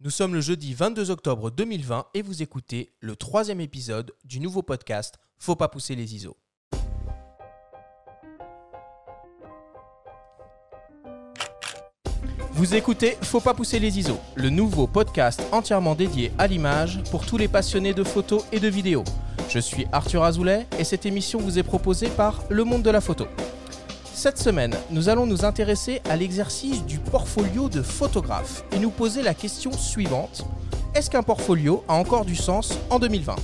Nous sommes le jeudi 22 octobre 2020 et vous écoutez le troisième épisode du nouveau podcast Faut pas pousser les ISO. Vous écoutez Faut pas pousser les ISO, le nouveau podcast entièrement dédié à l'image pour tous les passionnés de photos et de vidéos. Je suis Arthur Azoulay et cette émission vous est proposée par Le Monde de la Photo. Cette semaine, nous allons nous intéresser à l'exercice du portfolio de photographe et nous poser la question suivante. Est-ce qu'un portfolio a encore du sens en 2020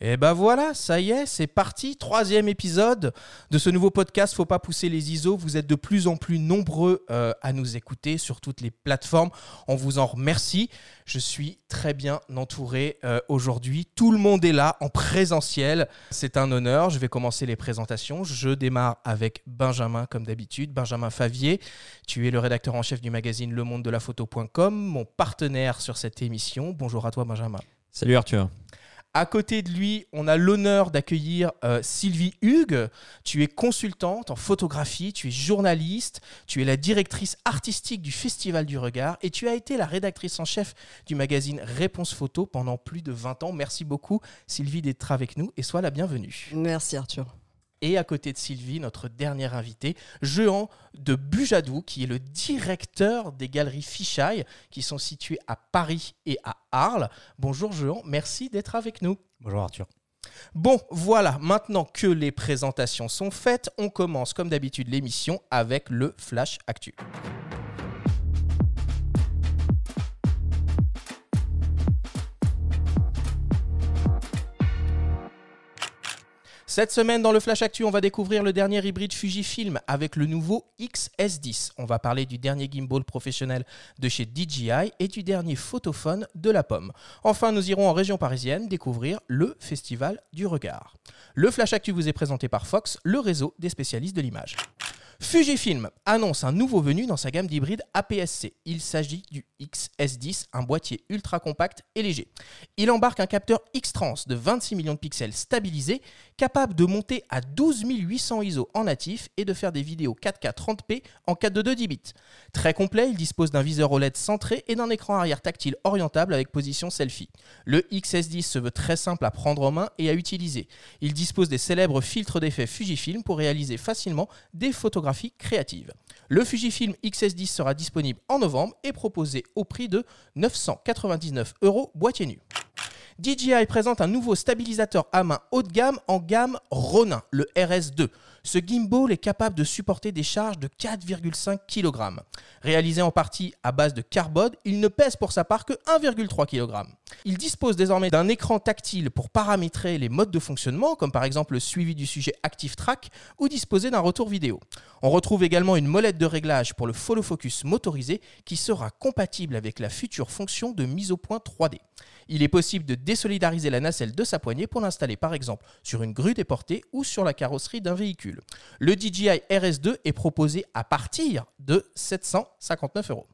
Et ben voilà, ça y est, c'est parti, troisième épisode de ce nouveau podcast. Faut pas pousser les ISO. Vous êtes de plus en plus nombreux euh, à nous écouter sur toutes les plateformes. On vous en remercie. Je suis très bien entouré euh, aujourd'hui. Tout le monde est là en présentiel. C'est un honneur. Je vais commencer les présentations. Je démarre avec Benjamin comme d'habitude. Benjamin Favier, tu es le rédacteur en chef du magazine Le Monde de la Photo.com, mon partenaire sur cette émission. Bonjour à toi Benjamin. Salut Arthur. À côté de lui, on a l'honneur d'accueillir euh, Sylvie Hugues. Tu es consultante en photographie, tu es journaliste, tu es la directrice artistique du Festival du Regard et tu as été la rédactrice en chef du magazine Réponse Photo pendant plus de 20 ans. Merci beaucoup Sylvie d'être avec nous et sois la bienvenue. Merci Arthur. Et à côté de Sylvie, notre dernière invitée, Jean de Bujadou, qui est le directeur des galeries Fichaille, qui sont situées à Paris et à Arles. Bonjour Jean, merci d'être avec nous. Bonjour Arthur. Bon, voilà, maintenant que les présentations sont faites, on commence comme d'habitude l'émission avec le Flash Actu. Cette semaine, dans le Flash Actu, on va découvrir le dernier hybride Fujifilm avec le nouveau XS10. On va parler du dernier gimbal professionnel de chez DJI et du dernier photophone de la pomme. Enfin, nous irons en région parisienne découvrir le Festival du Regard. Le Flash Actu vous est présenté par Fox, le réseau des spécialistes de l'image. Fujifilm annonce un nouveau venu dans sa gamme d'hybrides APS-C. Il s'agit du XS10, un boîtier ultra compact et léger. Il embarque un capteur X-Trans de 26 millions de pixels stabilisé, capable de monter à 12 800 ISO en natif et de faire des vidéos 4K 30p en 4.2 10 bits. Très complet, il dispose d'un viseur OLED centré et d'un écran arrière tactile orientable avec position selfie. Le XS10 se veut très simple à prendre en main et à utiliser. Il dispose des célèbres filtres d'effet Fujifilm pour réaliser facilement des photographies créative. Le Fujifilm XS10 sera disponible en novembre et proposé au prix de 999 euros boîtier nu. DJI présente un nouveau stabilisateur à main haut de gamme en gamme Ronin, le RS2. Ce gimbal est capable de supporter des charges de 4,5 kg. Réalisé en partie à base de carbone, il ne pèse pour sa part que 1,3 kg. Il dispose désormais d'un écran tactile pour paramétrer les modes de fonctionnement, comme par exemple le suivi du sujet Active Track ou disposer d'un retour vidéo. On retrouve également une molette de réglage pour le follow focus motorisé qui sera compatible avec la future fonction de mise au point 3D. Il est possible de désolidariser la nacelle de sa poignée pour l'installer par exemple sur une grue déportée ou sur la carrosserie d'un véhicule. Le DJI RS2 est proposé à partir de 759 euros.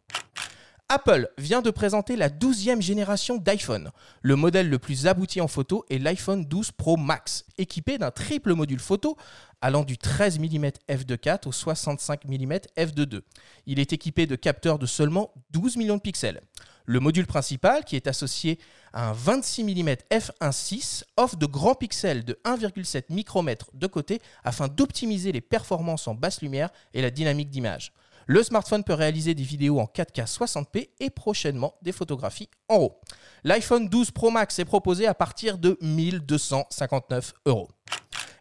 Apple vient de présenter la 12e génération d'iPhone. Le modèle le plus abouti en photo est l'iPhone 12 Pro Max, équipé d'un triple module photo allant du 13 mm f2.4 au 65 mm f2.2. Il est équipé de capteurs de seulement 12 millions de pixels. Le module principal, qui est associé à un 26 mm f1.6, offre de grands pixels de 1,7 micromètres de côté afin d'optimiser les performances en basse lumière et la dynamique d'image. Le smartphone peut réaliser des vidéos en 4K 60p et prochainement des photographies en RAW. L'iPhone 12 Pro Max est proposé à partir de 1259 euros.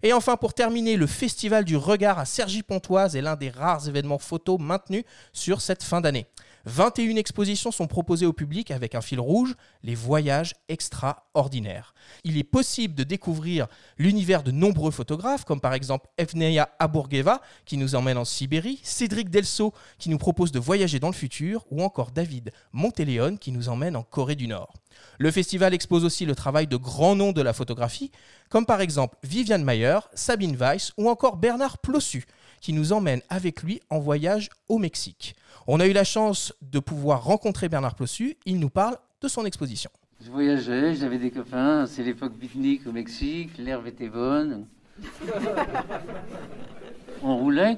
Et enfin, pour terminer, le Festival du Regard à Cergy-Pontoise est l'un des rares événements photos maintenus sur cette fin d'année. 21 expositions sont proposées au public avec un fil rouge, les voyages extraordinaires. Il est possible de découvrir l'univers de nombreux photographes, comme par exemple Evneia Aburgeva qui nous emmène en Sibérie, Cédric Delso qui nous propose de voyager dans le futur, ou encore David Montéléon qui nous emmène en Corée du Nord. Le festival expose aussi le travail de grands noms de la photographie, comme par exemple Viviane Mayer, Sabine Weiss ou encore Bernard Plossu, qui nous emmène avec lui en voyage au Mexique. On a eu la chance de pouvoir rencontrer Bernard Plossu. Il nous parle de son exposition. Je voyageais, j'avais des copains. C'est l'époque pique-nique au Mexique. L'herbe était bonne. On roulait.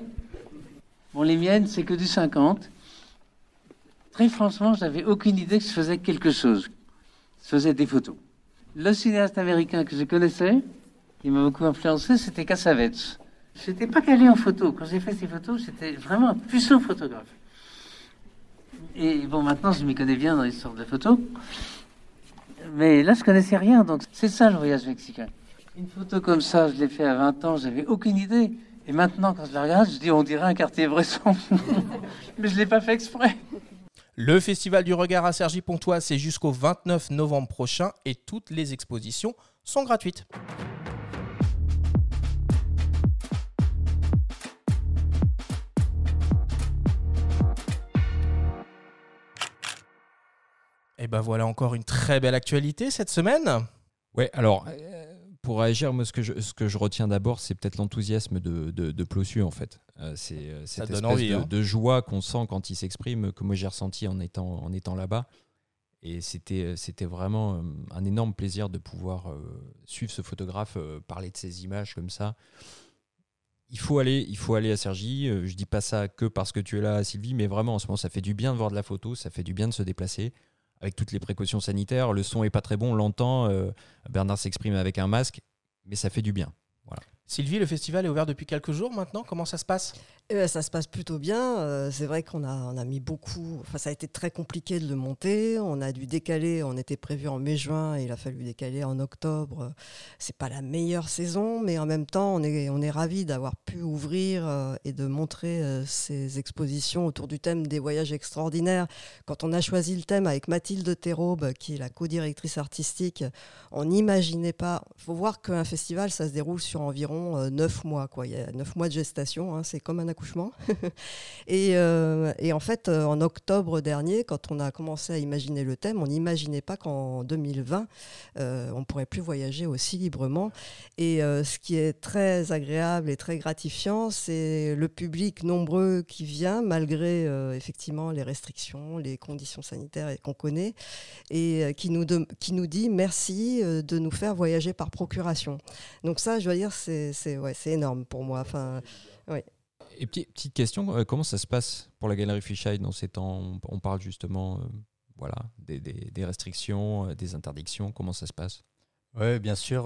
Bon, les miennes, c'est que du 50. Très franchement, j'avais aucune idée que je faisais quelque chose. Je faisais des photos. Le cinéaste américain que je connaissais, qui m'a beaucoup influencé, c'était Cassavetes. Je n'étais pas calé en photo. Quand j'ai fait ces photos, j'étais vraiment un puissant photographe. Et bon, maintenant, je m'y connais bien dans l'histoire de la photo. Mais là, je connaissais rien, donc c'est ça le voyage mexicain. Une photo comme ça, je l'ai fait à 20 ans, j'avais aucune idée. Et maintenant, quand je la regarde, je dis, on dirait un quartier Bresson. Mais je ne l'ai pas fait exprès. Le Festival du Regard à Cergy-Pontoise, c'est jusqu'au 29 novembre prochain et toutes les expositions sont gratuites. Et ben voilà encore une très belle actualité cette semaine. Ouais, alors euh, pour réagir, moi ce que je, ce que je retiens d'abord, c'est peut-être l'enthousiasme de, de, de en fait. Euh, c'est euh, cette espèce de, hein. de, joie qu'on sent quand il s'exprime, que moi j'ai ressenti en étant, en étant là-bas. Et c'était, c'était vraiment un énorme plaisir de pouvoir suivre ce photographe, parler de ses images comme ça. Il faut aller, il faut aller à Sergi. Je dis pas ça que parce que tu es là, Sylvie, mais vraiment en ce moment, ça fait du bien de voir de la photo, ça fait du bien de se déplacer avec toutes les précautions sanitaires. Le son est pas très bon, on l'entend. Euh, Bernard s'exprime avec un masque, mais ça fait du bien. Voilà. Sylvie, le festival est ouvert depuis quelques jours maintenant. Comment ça se passe? Eh ben, ça se passe plutôt bien. Euh, c'est vrai qu'on a, mis beaucoup. Enfin, ça a été très compliqué de le monter. On a dû décaler. On était prévu en mai-juin et il a fallu décaler en octobre. C'est pas la meilleure saison, mais en même temps, on est, on est ravis d'avoir pu ouvrir euh, et de montrer euh, ces expositions autour du thème des voyages extraordinaires. Quand on a choisi le thème avec Mathilde Théraube, qui est la co-directrice artistique, on n'imaginait pas. Il faut voir qu'un festival, ça se déroule sur environ neuf mois. Quoi. Il y a neuf mois de gestation. Hein. C'est comme un accouchement. Euh, et, en fait, euh, en octobre dernier, quand on a commencé à imaginer le thème, on n'imaginait pas qu'en 2020, euh, on pourrait plus voyager aussi librement. Et ce qui est très agréable et très gratifiant, c'est le public nombreux qui vient, malgré effectivement les restrictions, les conditions sanitaires qu'on connaît, et qui, nous qui nous dit merci de nous faire voyager par procuration. Donc ça, je dois dire, c'est ouais, énorme pour moi. Enfin, oui. Et petite, question, euh, comment ça se passe pour la galerie Fisheye dans ces temps? On, parle justement euh, voilà, des, restrictions, euh, des interdictions, comment ça se passe? Oui, bien sûr.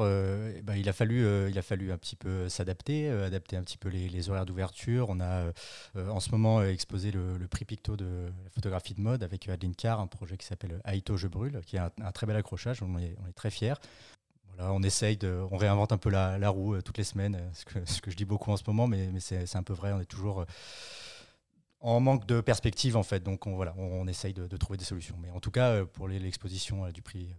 Bah, il, a fallu, il a fallu un petit peu s'adapter, adapter un petit peu les, horaires d'ouverture. On a en ce moment exposé le, prix Picto de la photographie de mode avec Adeline Carr, un projet qui s'appelle Aito Je Brûle, qui est un, un, très bel accrochage. On est, on est très fiers on essaye de, on réinvente un peu la, roue euh, toutes les semaines, euh, ce que, je dis beaucoup en ce moment, mais, c'est un peu vrai. On est toujours euh, en manque de perspective en fait, donc on, voilà, on, essaye de, trouver des solutions. Mais en tout cas, pour l'exposition du prix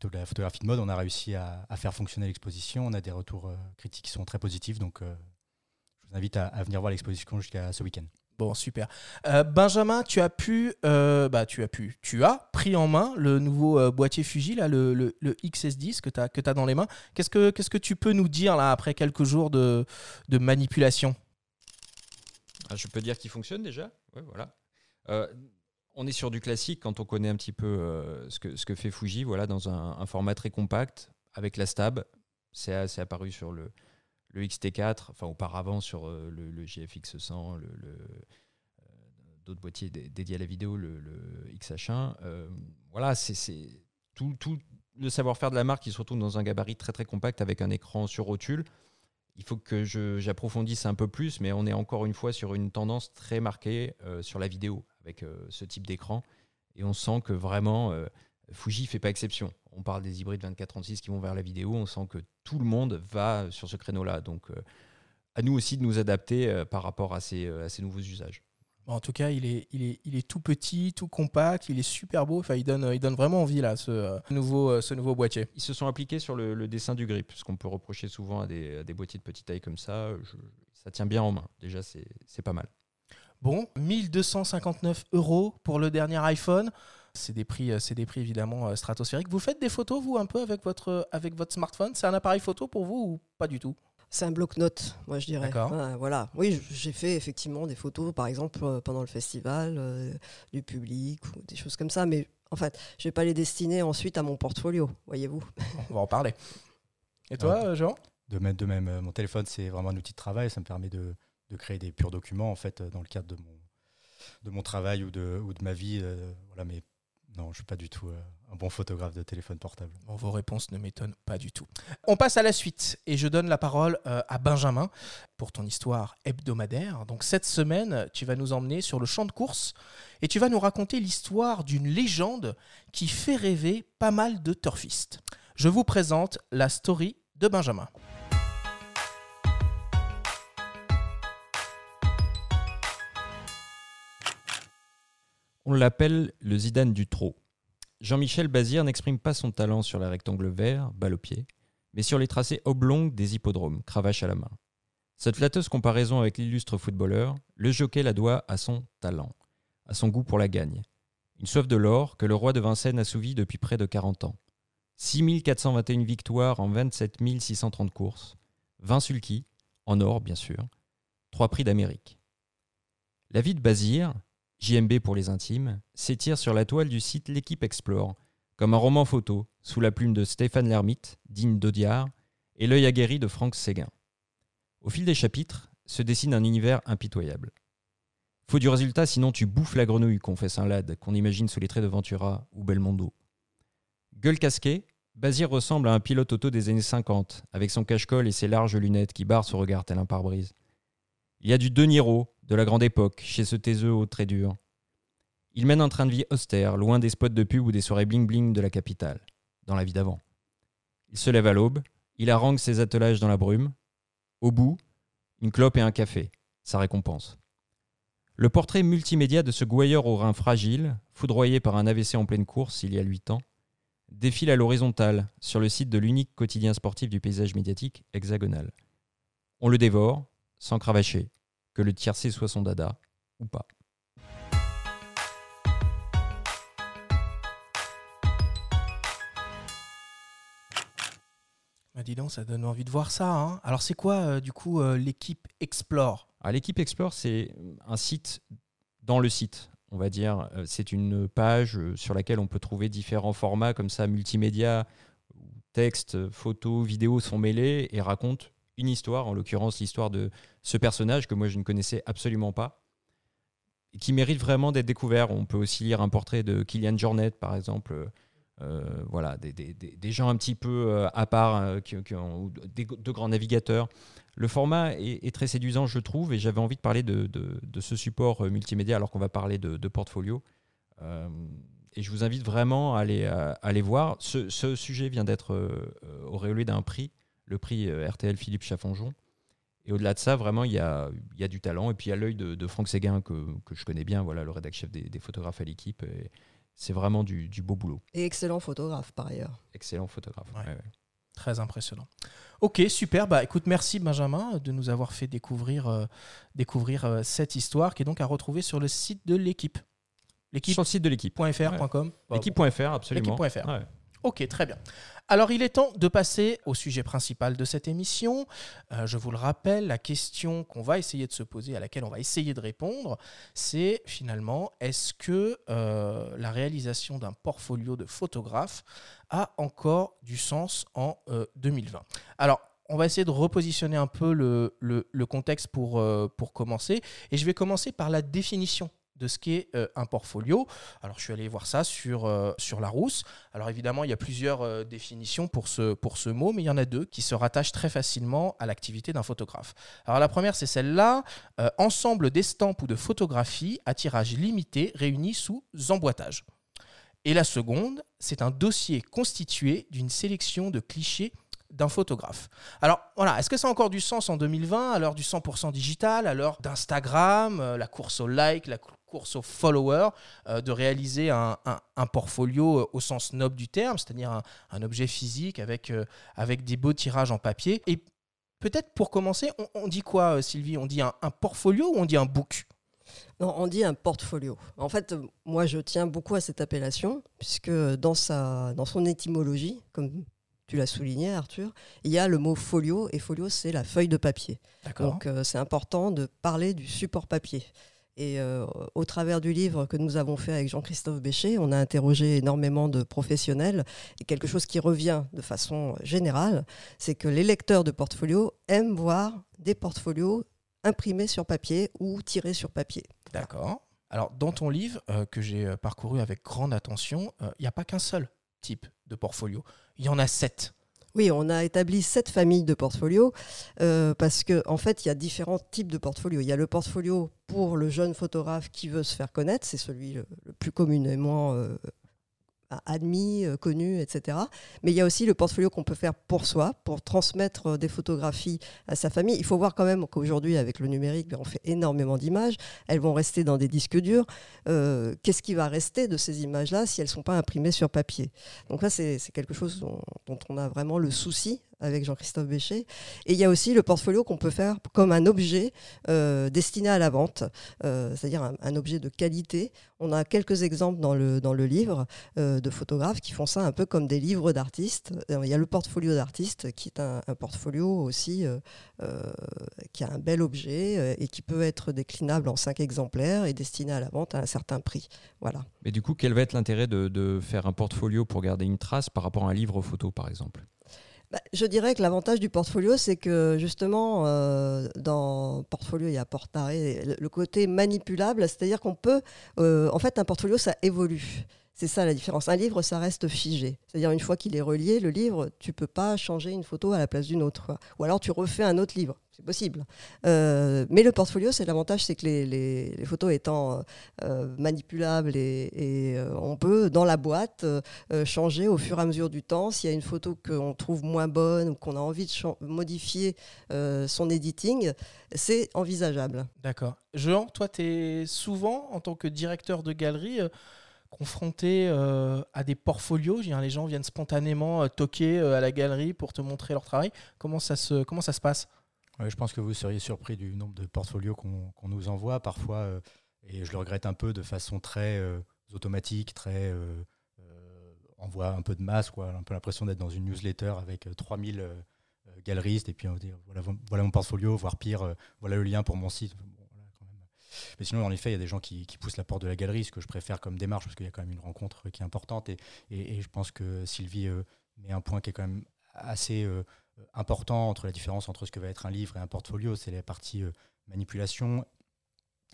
de la photographie de mode, on a réussi à, faire fonctionner l'exposition. On a des retours critiques qui sont très positifs, donc je vous invite à venir voir l'exposition jusqu'à ce week-end. Bon, super. Euh, Benjamin, tu as pu, euh, bah, tu as pu, tu as pris en main le nouveau euh, boîtier Fuji, là, le, le, XS10 que tu as, que dans les mains. Qu'est-ce que, que tu peux nous dire là, après quelques jours de, de manipulation? Ah, Je peux dire qu'il fonctionne déjà? Voilà. on est sur du classique quand on connaît un petit peu ce, que, ce que fait Fuji, voilà, dans un, un format très compact avec la stab. C'est apparu sur le, le XT4, enfin auparavant sur euh, le, GFX 100, le, euh, d'autres boîtiers dédiés à la vidéo, le, XH1. Euh, voilà, c'est tout, le savoir-faire de la marque qui se retrouve dans un gabarit très très compact avec un écran sur rotule. Il faut que j'approfondisse un peu plus, mais on est encore une fois sur une tendance très marquée sur la vidéo avec ce type d'écran. Et on sent que vraiment, Fuji ne fait pas exception. On parle des hybrides 24-36 qui vont vers la vidéo. On sent que tout le monde va sur ce créneau-là. Donc, euh, à nous aussi de nous adapter euh, par rapport à ces, euh, à ces nouveaux usages. En tout cas, il est, il, est, il est tout petit, tout compact, il est super beau. Enfin, il donne, il donne vraiment envie, là, ce, nouveau, ce nouveau boîtier. Ils se sont appliqués sur le, dessin du grip, ce qu'on peut reprocher souvent à des, des, boîtiers de petite taille comme ça. ça tient bien en main. Déjà, c'est pas mal. Bon, 1259 euros pour le dernier iPhone. C'est des prix, euh, c'est des prix évidemment euh, stratosphériques. Vous faites des photos vous un peu avec votre avec votre smartphone? C'est un appareil photo pour vous ou pas du tout? C'est un bloc-notes, moi je dirais. voilà. Oui, j'ai fait effectivement des photos, par exemple euh, pendant le festival, du public ou des choses comme ça, mais en fait, je vais pas les destiner ensuite à mon portfolio, voyez-vous. On va en parler. Et toi, Jean? De même, de même. Mon téléphone, c'est vraiment un outil de travail. Ça me permet de, de créer des purs documents en fait dans le cadre de mon, de mon travail ou de, ou de ma vie. voilà, mais non, je suis pas du tout un bon photographe de téléphone portable. vos réponses ne m'étonnent pas du tout. On passe à la suite et je donne la parole à Benjamin pour ton histoire hebdomadaire. Donc cette semaine, tu vas nous emmener sur le champ de course et tu vas nous raconter l'histoire d'une légende qui fait rêver pas mal de turfistes. Je vous présente la story de Benjamin. On l'appelle le Zidane du trot. Jean-Michel Bazir n'exprime pas son talent sur les rectangles verts, balle au pied, mais sur les tracés oblongs des hippodromes, cravache à la main. Cette flatteuse comparaison avec l'illustre footballeur, le jockey la doit à son talent, à son goût pour la gagne. Une soif de l'or que le roi de Vincennes assouvit depuis près de 40 ans. 6421 victoires en 27 630 courses, 20 sulky, en or bien sûr, 3 prix d'Amérique. La vie de Bazir, JMB pour les intimes, s'étire sur la toile du site L'équipe Explore, comme un roman photo, sous la plume de Stéphane Lermite, digne d'Audiard, et l'œil aguerri de Franck Séguin. Au fil des chapitres, se dessine un univers impitoyable. Faut du résultat, sinon tu bouffes la grenouille, confesse un lad qu'on imagine sous les traits de Ventura ou Belmondo. Gueule casquée, Bazir ressemble à un pilote auto des années 50, avec son cache-colle et ses larges lunettes qui barrent son regard tel un pare-brise. Il y a du De Niro, de la grande époque, chez ce taiseux au très dur. Il mène un train de vie austère, loin des spots de pub ou des soirées bling-bling de la capitale, dans la vie d'avant. Il se lève à l'aube, il harangue ses attelages dans la brume. Au bout, une clope et un café, sa récompense. Le portrait multimédia de ce gouailleur au rein fragile, foudroyé par un AVC en pleine course il y a huit ans, défile à l'horizontale sur le site de l'unique quotidien sportif du paysage médiatique hexagonal. On le dévore, sans cravacher, que le tiercé soit son dada ou pas. Bah dis donc, ça donne envie de voir ça. Hein. Alors c'est quoi euh, du coup euh, l'équipe Explore? Ah, L'équipe Explore, c'est un site dans le site on va dire. Euh, c'est une page sur laquelle on peut trouver différents formats comme ça, multimédia, texte, photos, vidéos sont mêlés et racontent une histoire, en l'occurrence l'histoire de ce personnage que moi je ne connaissais absolument pas, qui mérite vraiment d'être découvert. On peut aussi lire un portrait de Kylian Jornet, par exemple. Euh, voilà, des, gens un petit peu euh, à part, qui, ont, de grands navigateurs. Le format est, très séduisant, je trouve, et j'avais envie de parler de, ce support euh, multimédia alors qu'on va parler de, portfolio. Euh, et je vous invite vraiment à aller, aller voir. Ce, sujet vient d'être euh, auréolé d'un prix, le prix RTL Philippe Chaffonjon. Et au-delà de ça, vraiment, il y a, y a, du talent. Et puis il y a l'œil de, Franck Séguin, que, que, je connais bien, voilà, le rédacteur chef des, photographes à l'équipe. C'est vraiment du, beau boulot. Et excellent photographe, par ailleurs. Excellent photographe. Très impressionnant. Ok, super. Bah, écoute, merci Benjamin de nous avoir fait découvrir, euh, découvrir euh, cette histoire qui est donc à retrouver sur le site de l'équipe. L'équipe sur le site de l'équipe.fr.com. L'équipe.fr, absolument. L'équipe.fr. Ok, très bien. Alors il est temps de passer au sujet principal de cette émission. Euh, je vous le rappelle, la question qu'on va essayer de se poser, à laquelle on va essayer de répondre, c'est finalement, est-ce que euh, la réalisation d'un portfolio de photographe a encore du sens en 2020 euh, Alors, on va essayer de repositionner un peu le, contexte pour, pour commencer. Et je vais commencer par la définition de ce qu'est euh, un portfolio. Alors je suis allé voir ça sur, euh, sur Larousse. Alors évidemment, il y a plusieurs euh, définitions pour ce, pour ce mot, mais il y en a deux qui se rattachent très facilement à l'activité d'un photographe. Alors la première, c'est celle-là, ensemble d'estampes ou de photographies à tirage limité réunis sous emboîtage. Et la seconde, c'est un dossier constitué d'une sélection de clichés d'un photographe. Alors voilà, est-ce que ça a encore du sens en 2020, à l'heure du 100% digital, à l'heure d'Instagram, la course au like, la course aux followers, euh, de réaliser un, portfolio euh, au sens noble du terme, c'est-à-dire un, objet physique avec, euh, avec des beaux tirages en papier. Et peut-être pour commencer, on, dit quoi, Sylvie? On dit un, portfolio ou on dit un book? Non, on dit un portfolio. En fait, moi, je tiens beaucoup à cette appellation, puisque dans, sa, dans son étymologie, comme tu l'as souligné, Arthur, il y a le mot folio, et folio, c'est la feuille de papier. Donc, c'est important de parler du support papier. Et euh, au travers du livre que nous avons fait avec Jean-Christophe Bécher, on a interrogé énormément de professionnels. Et quelque chose qui revient de façon générale, c'est que les lecteurs de portfolios aiment voir des portfolios imprimées sur papier ou tirées sur papier. D'accord. Alors, dans ton livre, euh, que j'ai euh, parcouru avec grande attention, il n'y a pas qu'un seul type de portfolio. Il y en a sept. Oui, on a établi sept familles de portfolios euh, parce qu'en en fait, il y a différents types de portfolios. Il y a le portfolio pour le jeune photographe qui veut se faire connaître, c'est celui le, plus communément admis, euh, connu, etc. Mais il y a aussi le portfolio qu'on peut faire pour soi, pour transmettre euh, des photographies à sa famille. Il faut voir quand même qu'aujourd'hui, avec le numérique, ben, on fait énormément d'images. Elles vont rester dans des disques durs. Euh, Qu'est-ce qui va rester de ces images-là si elles ne sont pas imprimées sur papier? Donc là, c'est quelque chose dont on a vraiment le souci avec Jean-Christophe Béchet. Et il y a aussi le portfolio qu'on peut faire comme un objet euh, destiné à la vente, euh, c'est-à-dire un, objet de qualité. On a quelques exemples dans le, dans le livre euh, de photographes qui font ça un peu comme des livres d'artistes. Il y a le portfolio d'artiste qui est un, un, portfolio aussi qui a un bel objet et qui peut être déclinable en cinq exemplaires et destiné à la vente à un certain prix. Voilà. Mais du coup, quel va être l'intérêt de, de faire un portfolio pour garder une trace par rapport à un livre photo, par exemple? Je dirais que l'avantage du portfolio, c'est que justement, euh, dans portfolio, il y a porte-arrêt, le, côté manipulable, c'est-à-dire qu'on peut, euh, en fait, un portfolio, ça évolue. C'est ça la différence. Un livre, ça reste figé. C'est-à-dire une fois qu'il est relié, le livre, tu peux pas changer une photo à la place d'une autre. Ou alors tu refais un autre livre. C'est possible. Euh, mais le portfolio, c'est l'avantage, c'est que les, photos étant euh, manipulables et, euh, on peut, dans la boîte, euh, changer au fur et à mesure du temps. S'il y a une photo qu'on trouve moins bonne ou qu'on a envie de modifier euh, son editing, c'est envisageable. D'accord. Jean, toi, tu es souvent, en tant que directeur de galerie, euh, confronté euh, à des portfolios? Les gens viennent spontanément euh, toquer euh, à la galerie pour te montrer leur travail. Comment ça se passe? Ouais, Je pense que vous seriez surpris du nombre de portfolios qu'on qu nous envoie parfois, euh, et je le regrette un peu de façon très euh, automatique, très euh, envoie un peu de masse, quoi, un peu l'impression d'être dans une newsletter avec 3000 galeristes, et puis on va dire voilà, mon portfolio, voire pire, voilà le lien pour mon site. Mais sinon, en effet, il y a des gens qui, poussent la porte de la galerie, ce que je préfère comme démarche, parce qu'il y a quand même une rencontre qui est importante. Et, je pense que Sylvie euh, met un point qui est quand même assez euh, important entre la différence entre ce que va être un livre et un portfolio. C'est la partie euh, manipulation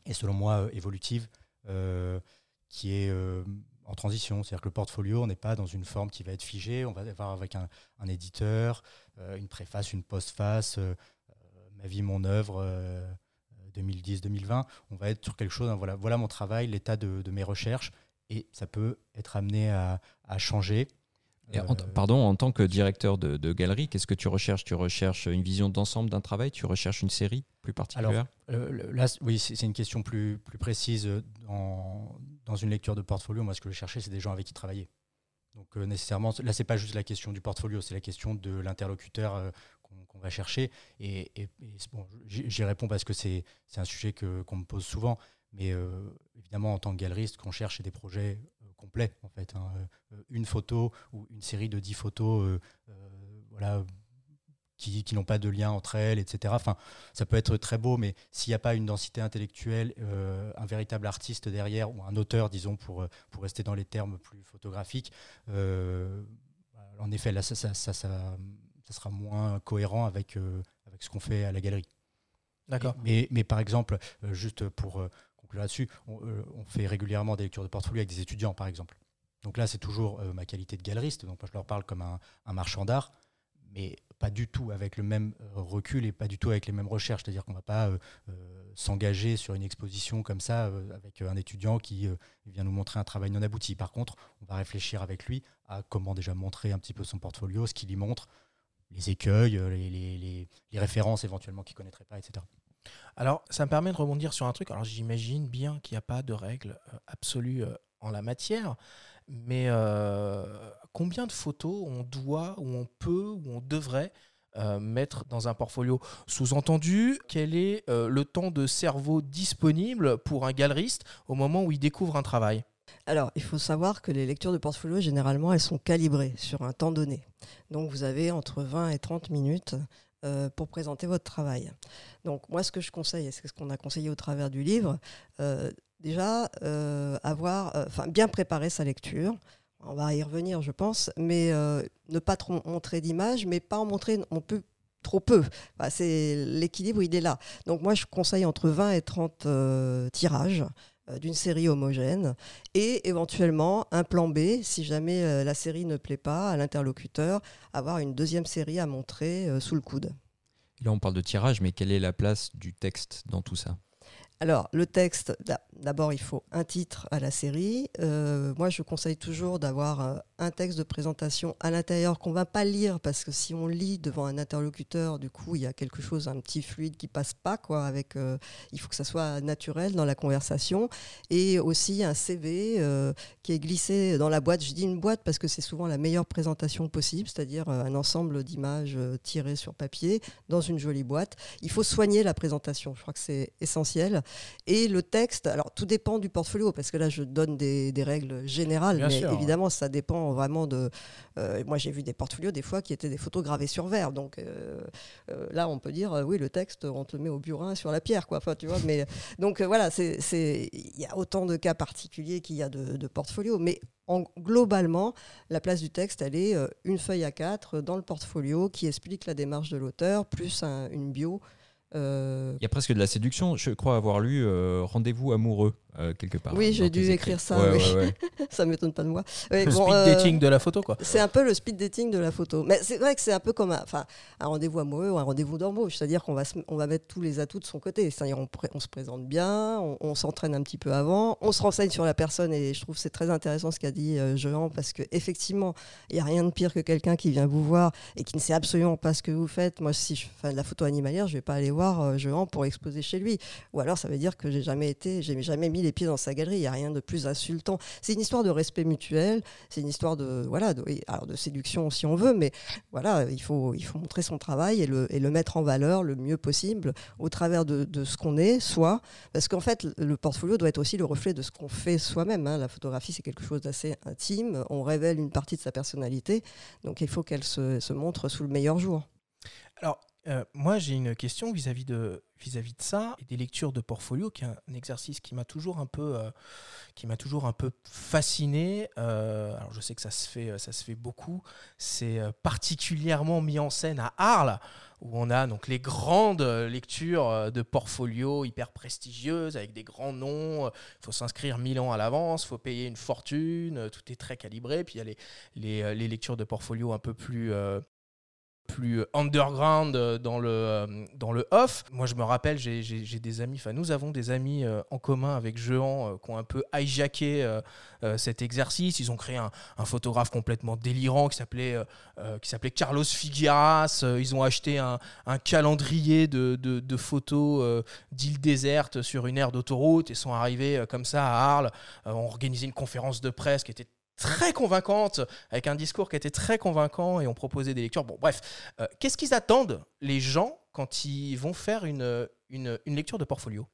et, selon moi, évolutive, qui est en transition. C'est-à-dire que le portfolio, on n'est pas dans une forme qui va être figée. On va avoir avec un, éditeur, une préface, une postface, ma vie, mon œuvre 2010-2020, on va être sur quelque chose, hein, voilà, mon travail, l'état de, mes recherches, et ça peut être amené à changer. Pardon, en tant que directeur de, galerie, qu'est-ce que tu recherches? Tu recherches une vision d'ensemble d'un travail? Tu recherches une série plus particulière? Alors, euh, là, oui, c'est une question plus, plus précise. Dans, dans une lecture de portfolio, moi, ce que je cherchais, c'est des gens avec qui travailler. Donc, euh, nécessairement, là, c'est pas juste la question du portfolio, c'est la question de l'interlocuteur euh, qu'on va chercher. Et, bon, j'y réponds parce que c'est un sujet qu'on qu me pose souvent. Mais euh, évidemment, en tant que galeriste, qu'on cherche des projets euh, complets, en fait. Hein, euh, une photo ou une série de dix photos, voilà, qui, qui n'ont pas de lien entre elles, etc. Enfin, ça peut être très beau, mais s'il n'y a pas une densité intellectuelle, euh, un véritable artiste derrière, ou un auteur, disons, pour, pour rester dans les termes plus photographiques, euh, en effet, là, ça, ça, ça, ça sera moins cohérent avec, euh, avec ce qu'on fait à la galerie. D'accord. Mais, mais, par exemple, euh, juste pour euh, là-dessus, on, on, fait régulièrement des lectures de portfolio avec des étudiants, par exemple. Donc là, c'est toujours ma qualité de galeriste, donc moi, je leur parle comme un, marchand d'art, mais pas du tout avec le même recul et pas du tout avec les mêmes recherches. C'est-à-dire qu'on ne va pas euh, euh, s'engager sur une exposition comme ça euh, avec un étudiant qui vient nous montrer un travail non abouti. Par contre, on va réfléchir avec lui à comment déjà montrer un petit peu son portfolio, ce qu'il y montre, les écueils, les, les, références éventuellement qu'ils ne connaîtraient pas, etc. Alors, ça me permet de rebondir sur un truc. Alors, j'imagine bien qu'il n'y a pas de règle absolue en la matière, mais euh, combien de photos on doit, ou on peut, ou on devrait euh, mettre dans un portfolio? Sous-entendu, quel est euh, le temps de cerveau disponible pour un galeriste au moment où il découvre un travail? Alors, il faut savoir que les lectures de portfolio, généralement, elles sont calibrées sur un temps donné. Donc, vous avez entre 20 et 30 minutes euh, pour présenter votre travail. Donc, moi, ce que je conseille, et c'est ce qu'on a conseillé au travers du livre, euh, déjà, euh, avoir, bien préparer sa lecture. On va y revenir, je pense, mais ne pas trop montrer d'images, mais pas en montrer. On peut trop peu. C'est l'équilibre, il est là. Donc moi, je conseille entre 20 et 30 euh, tirages d'une série homogène et éventuellement un plan B si jamais euh, la série ne plaît pas à l'interlocuteur, avoir une deuxième série à montrer sous le coude. Là, on parle de tirage, mais quelle est la place du texte dans tout ça? Alors, le texte, d'abord, il faut un titre à la série. Euh, moi, je conseille toujours d'avoir euh, un texte de présentation à l'intérieur qu'on ne va pas lire, parce que si on lit devant un interlocuteur, du coup, il y a quelque chose, un petit fluide qui passe pas. Quoi, avec, euh, il faut que ça soit naturel dans la conversation. Et aussi un CV qui est glissé dans la boîte. Je dis une boîte parce que c'est souvent la meilleure présentation possible, c'est-à-dire un ensemble d'images tirées sur papier dans une jolie boîte. Il faut soigner la présentation. Je crois que c'est essentiel. Et le texte, alors tout dépend du portfolio, parce que là je donne des, règles générales, mais évidemment ça dépend vraiment de. Euh, moi j'ai vu des portfolios des fois qui étaient des photos gravées sur verre, donc euh, euh, là on peut dire oui le texte on te le met au burin sur la pierre, quoi. Enfin tu vois, mais donc voilà, c'est il y a autant de cas particuliers qu'il y a de, de portfolios, mais en, globalement, la place du texte, elle est une feuille à quatre dans le portfolio qui explique la démarche de l'auteur, plus une bio euh, Il y a presque de la séduction. Je crois avoir lu euh, Rendez-vous amoureux euh, quelque part. Oui, j'ai dû écrire ça. ça m'étonne pas de moi. le speed dating de la photo, quoi. C'est un peu le speed dating de la photo. Mais c'est vrai que c'est un peu comme un, un rendez-vous amoureux ou un rendez-vous d'embauche. C'est-à-dire qu'on va, on va mettre tous les atouts de son côté. C'est-à-dire on, on, se présente bien, on, s'entraîne un petit peu avant, on se renseigne sur la personne. Et je trouve c'est très intéressant ce qu'a dit Jean, parce qu'effectivement, il n'y a rien de pire que quelqu'un qui vient vous voir et qui ne sait absolument pas ce que vous faites. Moi, si je fais de la photo animalière, je ne vais pas aller voir voir Jean pour exposer chez lui. Ou alors ça veut dire que j'ai jamais été, j'ai jamais mis les pieds dans sa galerie. Il n'y a rien de plus insultant. C'est une histoire de respect mutuel. C'est une histoire de voilà, de, alors de séduction si on veut, mais voilà, il faut il faut montrer son travail et le, et le mettre en valeur le mieux possible au travers de, de ce qu'on est, soit parce qu'en fait le portfolio doit être aussi le reflet de ce qu'on fait soi-même. Hein. La photographie c'est quelque chose d'assez intime. On révèle une partie de sa personnalité, donc il faut qu'elle se, se montre sous le meilleur jour. Alors, euh, moi, j'ai une question vis-à-vis de, vis-à-vis de ça et des lectures de portfolio, qui est un exercice qui m'a toujours un peu, euh, qui m'a toujours un peu fasciné. Euh, alors, je sais que ça se fait, ça se fait beaucoup. C'est particulièrement mis en scène à Arles, où on a donc les grandes lectures de portfolio hyper prestigieuses avec des grands noms. Il faut s'inscrire mille ans à l'avance, il faut payer une fortune, tout est très calibré. Puis il y a les, les, les lectures de portfolio un peu plus plus underground euh, dans le, euh, dans off. Moi, je me rappelle, j'ai des amis, enfin, nous avons des amis euh, en commun avec Jean qui ont un peu hijacké cet exercice. Ils ont créé un, photographe complètement délirant qui s'appelait qui s'appelait Carlos Figueras. ils ont acheté un, calendrier de, de, photos d'îles désertes sur une aire d'autoroute et sont arrivés comme ça à Arles. ont organisé une conférence de presse qui était très convaincante, avec un discours qui était très convaincant et on proposait des lectures. Bon, bref, euh, qu'est-ce qu'ils attendent, les gens, quand ils vont faire une, une, lecture de portfolio?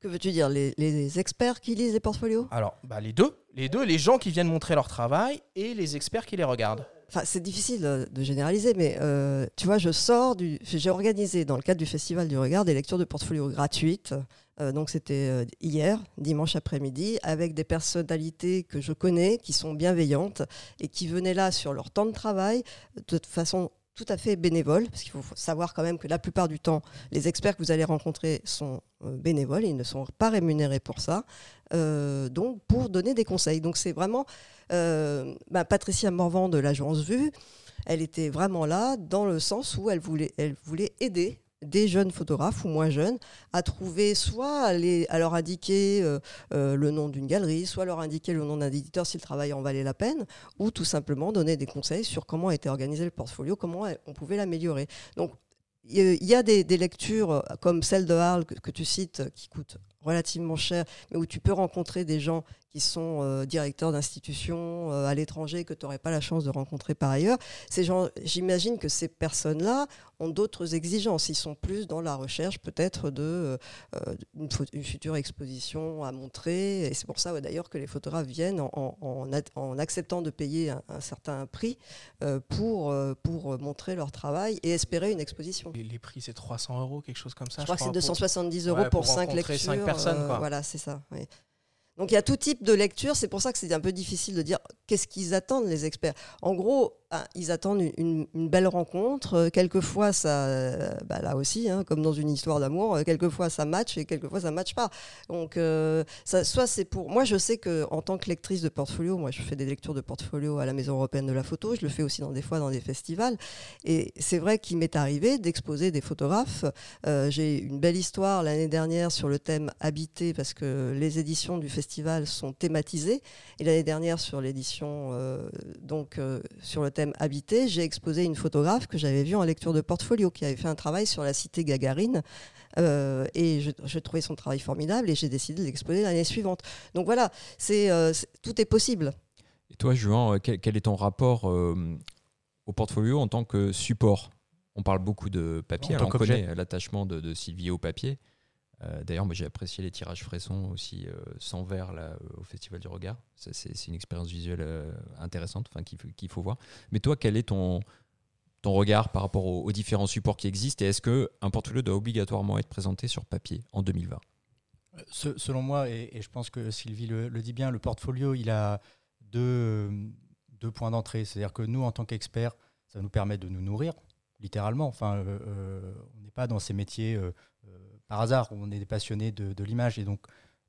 Que veux-tu dire les, experts qui lisent les portfolios? Alors, bah, les deux. Les deux, les gens qui viennent montrer leur travail et les experts qui les regardent. Enfin, c'est difficile de généraliser, mais euh, tu vois, je sors du. J'ai organisé dans le cadre du Festival du Regard des lectures de portfolio gratuites euh, donc c'était euh, hier, dimanche après-midi, avec des personnalités que je connais, qui sont bienveillantes et qui venaient là sur leur temps de travail de façon tout à fait bénévole, parce qu'il faut savoir quand même que la plupart du temps, les experts que vous allez rencontrer sont euh, bénévoles, ils ne sont pas rémunérés pour ça, donc pour donner des conseils. Donc c'est vraiment bah, Patricia Morvan de l'agence Vue, elle était vraiment là dans le sens où elle voulait aider des jeunes photographes ou moins jeunes à trouver soit à, leur indiquer euh, euh, le nom d'une galerie, soit leur indiquer le nom d'un éditeur si le travail en valait la peine, ou tout simplement donner des conseils sur comment était organisé le portfolio, comment on pouvait l'améliorer. Donc il y a des, lectures euh, comme celle de Arles que, tu cites qui coûtent relativement cher, mais où tu peux rencontrer des gens qui sont euh, directeurs d'institutions euh, à l'étranger que tu n'aurais pas la chance de rencontrer par ailleurs. Ces gens, j'imagine que ces personnes-là ont d'autres exigences. Ils sont plus dans la recherche peut-être de euh, une, future exposition à montrer. Et c'est pour ça d'ailleurs que les photographes viennent en, en, acceptant de payer un, certain prix pour, pour montrer leur travail et espérer une exposition. Les, prix, c'est 300 euros, quelque chose comme ça. Je, crois, que c'est 270 euros pour, 5 lectures. 5 personnes. voilà, c'est ça. Donc il y a tout type de lecture, c'est pour ça que c'est un peu difficile de dire qu'est-ce qu'ils attendent les experts. En gros, ils attendent une, belle rencontre. Euh, quelquefois, ça, euh, bah là aussi, hein, comme dans une histoire d'amour, euh, quelquefois ça match et quelquefois ça match pas. Donc, soit c'est pour. Moi, je sais que en tant que lectrice de portfolio, moi, je fais des lectures de portfolio à la Maison européenne de la photo. Je le fais aussi dans des fois dans des festivals. Et c'est vrai qu'il m'est arrivé d'exposer des photographes. J'ai une belle histoire l'année dernière sur le thème habité parce que les éditions du festival sont thématisées. Et l'année dernière sur l'édition donc sur le thème habité, j'ai exposé une photographe que j'avais vue en lecture de portfolio, qui avait fait un travail sur la cité Gagarine. Euh, et je, trouvais son travail formidable et j'ai décidé de l'exposer l'année suivante. Donc voilà, c'est, euh, tout est possible. Et toi, Juan, euh, quel, est ton rapport au portfolio en tant que support? On parle beaucoup de papier, on connaît l'attachement de, de, Sylvie au papier. Euh, d'ailleurs, moi j'ai apprécié les tirages Fresson aussi euh, sans verre euh, au Festival du Regard. C'est une expérience visuelle intéressante qu'il faut voir. Mais toi, quel est ton, ton regard par rapport aux, différents supports qui existent? Et est-ce qu'un portfolio doit obligatoirement être présenté sur papier en 2020 Selon moi, et, je pense que Sylvie le, dit bien, le portfolio il a deux, deux points d'entrée. C'est-à-dire que nous, en tant qu'experts, ça nous permet de nous nourrir, littéralement. Enfin, on n'est pas dans ces métiers par hasard, on est des passionnés de, l'image et donc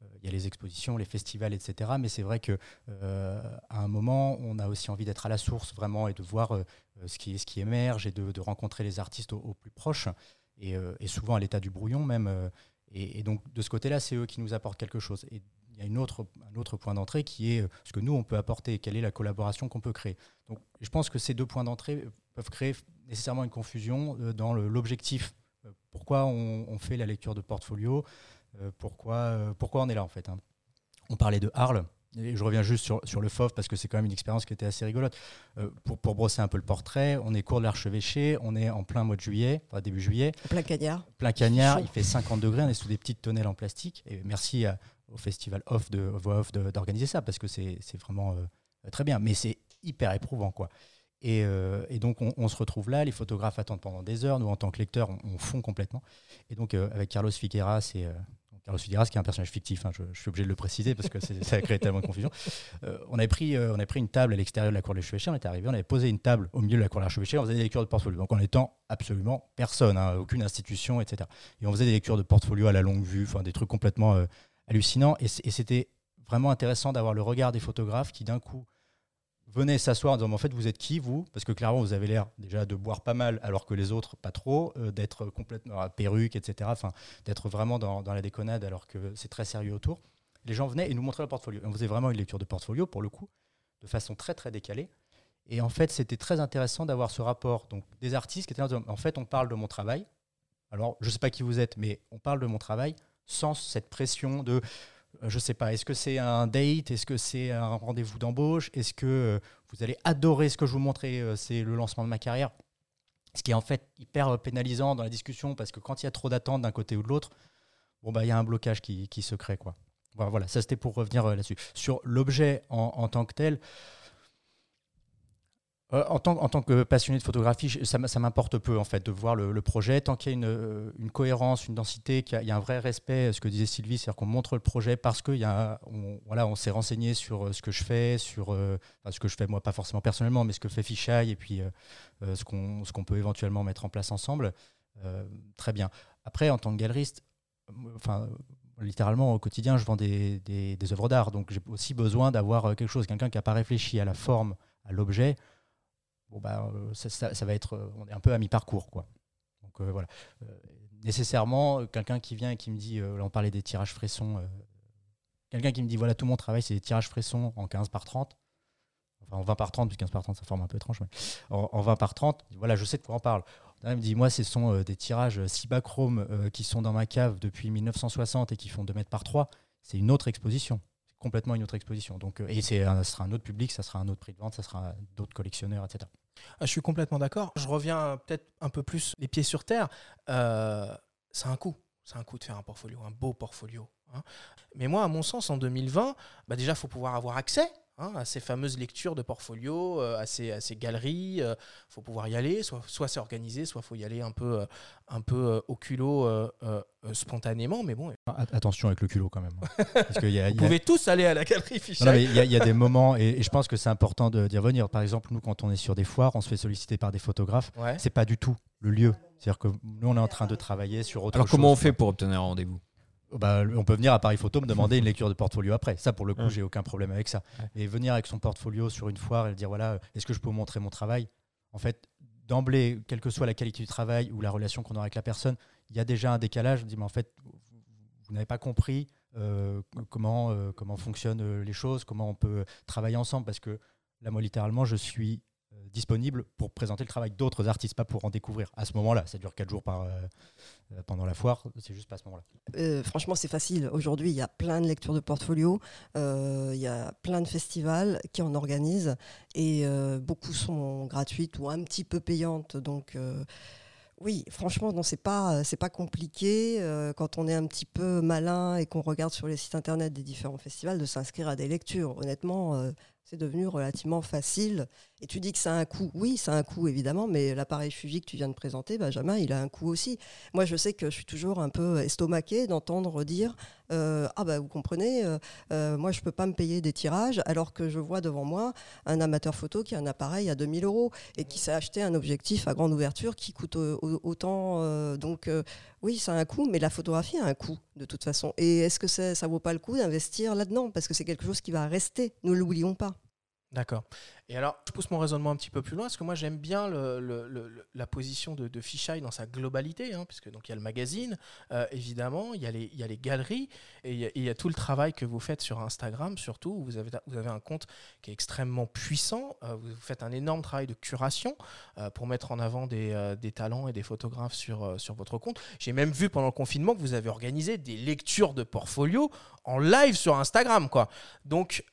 euh, il y a les expositions, les festivals, etc. Mais c'est vrai que euh, à un moment, on a aussi envie d'être à la source vraiment et de voir euh, ce, qui, ce qui émerge et de, rencontrer les artistes au, plus proche et, souvent à l'état du brouillon même. Et, donc de ce côté-là, c'est eux qui nous apportent quelque chose. Et il y a un autre point d'entrée qui est ce que nous, on peut apporter, quelle est la collaboration qu'on peut créer. Donc je pense que ces deux points d'entrée peuvent créer nécessairement une confusion dans l'objectif pourquoi on, fait la lecture de portfolio, euh, pourquoi, euh, pourquoi on est là en fait. Hein. On parlait de Arles. Et je reviens juste sur, sur le FOF parce que c'est quand même une expérience qui était assez rigolote. pour, pour, brosser un peu le portrait, on est cours de l'archevêché, on est en plein mois de juillet, enfin début juillet. Plein cagnard. Plein cagnard, il fait 50 degrés, on est sous des petites tonnelles en plastique. Et merci au festival Off de Voix Off d'organiser ça parce que c'est vraiment très bien. Mais c'est hyper éprouvant quoi. Euh, et, donc, on, se retrouve là, les photographes attendent pendant des heures, nous, en tant que lecteurs, on, fond complètement. Et donc, euh, avec Carlos Figueras, et, euh, Carlos Figueras, qui est un personnage fictif, hein, je, suis obligé de le préciser parce que ça a créé tellement de confusion. on, avait pris, on avait pris une table à l'extérieur de la cour de l'archevêché, on était arrivé, on avait posé une table au milieu de la cour de l'archevêché, on faisait des lectures de portfolio. Donc, en étant absolument personne, hein, aucune institution, etc. Et on faisait des lectures de portfolio à la longue vue, des trucs complètement hallucinants. Et c'était vraiment intéressant d'avoir le regard des photographes qui, d'un coup, venez s'asseoir en disant en fait vous êtes qui vous? Parce que clairement vous avez l'air déjà de boire pas mal alors que les autres pas trop, euh, d'être complètement à perruque, etc. Enfin, d'être vraiment dans, la déconnade alors que c'est très sérieux autour. Les gens venaient et nous montraient le portfolio. on faisait vraiment une lecture de portfolio pour le coup, de façon très très décalée. Et en fait c'était très intéressant d'avoir ce rapport donc des artistes qui étaient en fait on parle de mon travail. Alors je sais pas qui vous êtes, mais on parle de mon travail sans cette pression de je sais pas, est-ce que c'est un date? Est-ce que c'est un rendez-vous d'embauche? Est-ce que euh, vous allez adorer ce que je vous montrer euh, C'est le lancement de ma carrière? Ce qui est en fait hyper pénalisant dans la discussion parce que quand il y a trop d'attentes d'un côté ou de l'autre, bon bah il y a un blocage qui, se crée quoi. Voilà, ça c'était pour revenir là-dessus. Sur l'objet en, tant que tel, euh, en, tant, en, tant, que passionné de photographie, ça, m'importe peu en fait de voir le, projet. Tant qu'il y a une, euh, une, cohérence, une densité, qu'il y, a un vrai respect, ce que disait Sylvie, c'est-à-dire qu'on montre le projet parce qu'on voilà, on s'est renseigné sur euh, ce que je fais, sur ce que je fais moi, pas forcément personnellement, mais ce que fait Fisheye et puis ce qu'on qu'on peut éventuellement mettre en place ensemble. très bien. Après, en tant que galeriste, enfin, littéralement au quotidien, je vends des, des, des œuvres d'art, donc j'ai aussi besoin d'avoir quelque chose, quelqu'un qui n'a pas réfléchi à la forme, à l'objet bon bah, euh, ça, va être, euh, on est un peu à mi-parcours. Quoi. Donc euh, voilà. nécessairement, quelqu'un qui vient et qui me dit, on parlait des tirages frissons, quelqu'un qui me dit, voilà, tout mon travail, c'est des tirages frissons en 15 par 30. Enfin, en 20 par 30, puis 15 par 30, ça forme un peu étrange. Mais en, 20 par 30, voilà, je sais de quoi on parle. Il me dit, moi, ce sont des tirages Cibachrome qui sont dans ma cave depuis 1960 et qui font 2 mètres par 3. C'est une autre exposition complètement une autre exposition. Donc, euh, et ça sera un autre public, ça sera un autre prix de vente, ça sera d'autres collectionneurs, etc. Ah, je suis complètement d'accord. Je reviens peut-être un peu plus les pieds sur terre. Euh, c'est un coût. C'est un coût de faire un portfolio, un beau portfolio. Hein. Mais moi, à mon sens, en 2020, bah déjà, il faut pouvoir avoir accès hein, à ces fameuses lectures de portfolio, euh, à, ces, à ces galeries. Il faut pouvoir y aller, soit, soit c'est organisé, soit il faut y aller un peu, un peu au culot spontanément. Mais bon. Attention avec le culot quand même. Hein. Parce y a, Vous pouvez tous aller à la galerie Fichai. Il y, a des moments, et, je pense que c'est important d'y revenir. Par exemple, nous, quand on est sur des foires, on se fait solliciter par des photographes. C'est pas du tout le lieu. C'est-à-dire que nous, on est en train de travailler sur autre Alors, comment on fait pour obtenir un rendez-vous? Bah, on peut venir à Paris Photo me demander une lecture de portfolio après. Ça, pour le coup, j'ai aucun problème avec ça. Et venir avec son portfolio sur une foire et dire voilà, est-ce que je peux vous montrer mon travail? En fait, d'emblée, quelle que soit la qualité du travail ou la relation qu'on aura avec la personne, il y a déjà un décalage. Je dis mais en fait, vous, n'avez pas compris euh, comment, euh, comment fonctionnent les choses, comment on peut travailler ensemble. Parce que là, moi, littéralement, je suis disponible pour présenter le travail d'autres artistes, pas pour en découvrir. À ce moment-là, ça dure 4 jours par, euh, euh, pendant la foire, c'est juste pas à ce moment-là. Euh, franchement, c'est facile. Aujourd'hui, il y a plein de lectures de portfolio, il y a plein de festivals qui en organisent et beaucoup sont gratuites ou un petit peu payantes. Donc, oui, franchement, non, c'est pas, pas compliqué quand on est un petit peu malin et qu'on regarde sur les sites internet des différents festivals de s'inscrire à des lectures. Honnêtement, c'est devenu relativement facile. Et tu dis que ça a un coût. Oui, ça a un coût, évidemment, mais l'appareil Fuji que tu viens de présenter, Benjamin, il a un coût aussi. Moi, je sais que je suis toujours un peu estomaqué d'entendre dire euh, Ah, bah, vous comprenez, euh, euh, moi, je ne peux pas me payer des tirages, alors que je vois devant moi un amateur photo qui a un appareil à 2000 euros et qui s'est acheté un objectif à grande ouverture qui coûte autant. donc, oui, ça a un coût, mais la photographie a un coût, de toute façon. Et est-ce que ça ne vaut pas le coup d'investir là-dedans? Parce que c'est quelque chose qui va rester, ne l'oublions pas. D'accord. Et alors, je pousse mon raisonnement un petit peu plus loin, parce que moi j'aime bien la position de, de Fisheye dans sa globalité, hein, puisque donc il y a le magazine, euh, évidemment, il y, a les, galeries, et il y a, tout le travail que vous faites sur Instagram, surtout. Vous avez, vous avez un compte qui est extrêmement puissant, euh, vous faites un énorme travail de curation euh, pour mettre en avant des, talents et des photographes sur, sur votre compte. J'ai même vu pendant le confinement que vous avez organisé des lectures de portfolio en live sur Instagram, quoi. Donc,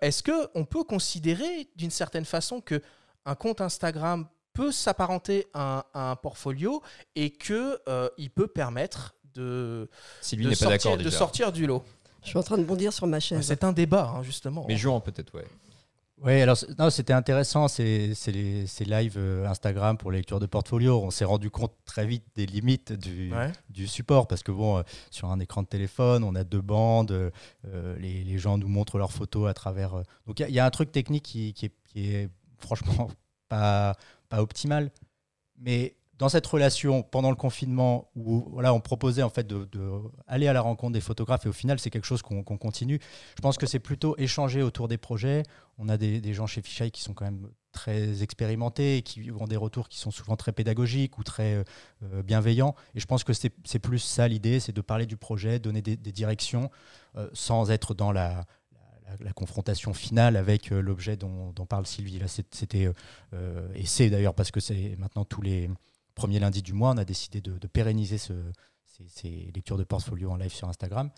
est-ce qu'on peut considérer d'une certaine certaine façon que un compte Instagram peut s'apparenter à, un portfolio et que euh, il peut permettre de, de, sortir, de sortir du lot. Je suis en train de bondir sur ma chaise. C'est un débat, hein, justement. Mais jouant peut-être, ouais. Oui, alors c'était intéressant, ces, ces, lives euh, Instagram pour lecture de portfolio. On s'est rendu compte très vite des limites du, du support parce que bon, euh, sur un écran de téléphone, on a deux bandes, euh, les, les, gens nous montrent leurs photos à travers. donc il y, a un truc technique qui, qui, est, qui est, franchement pas, pas optimal. Mais dans cette relation pendant le confinement où voilà, on proposait en fait de, aller à la rencontre des photographes et au final c'est quelque chose qu'on continue. Je pense que c'est plutôt échanger autour des projets. On a des, gens chez Fisheye qui sont quand même très expérimentés et qui ont des retours qui sont souvent très pédagogiques ou très euh, bienveillants. Et je pense que c'est plus ça l'idée, c'est de parler du projet, donner des, directions euh, sans être dans la, la, confrontation finale avec euh, l'objet dont, parle Sylvie. Là, c'était, et c'est d'ailleurs parce que c'est maintenant tous les, premier lundi du mois, on a décidé de, pérenniser ces, lectures de portfolio en live sur Instagram.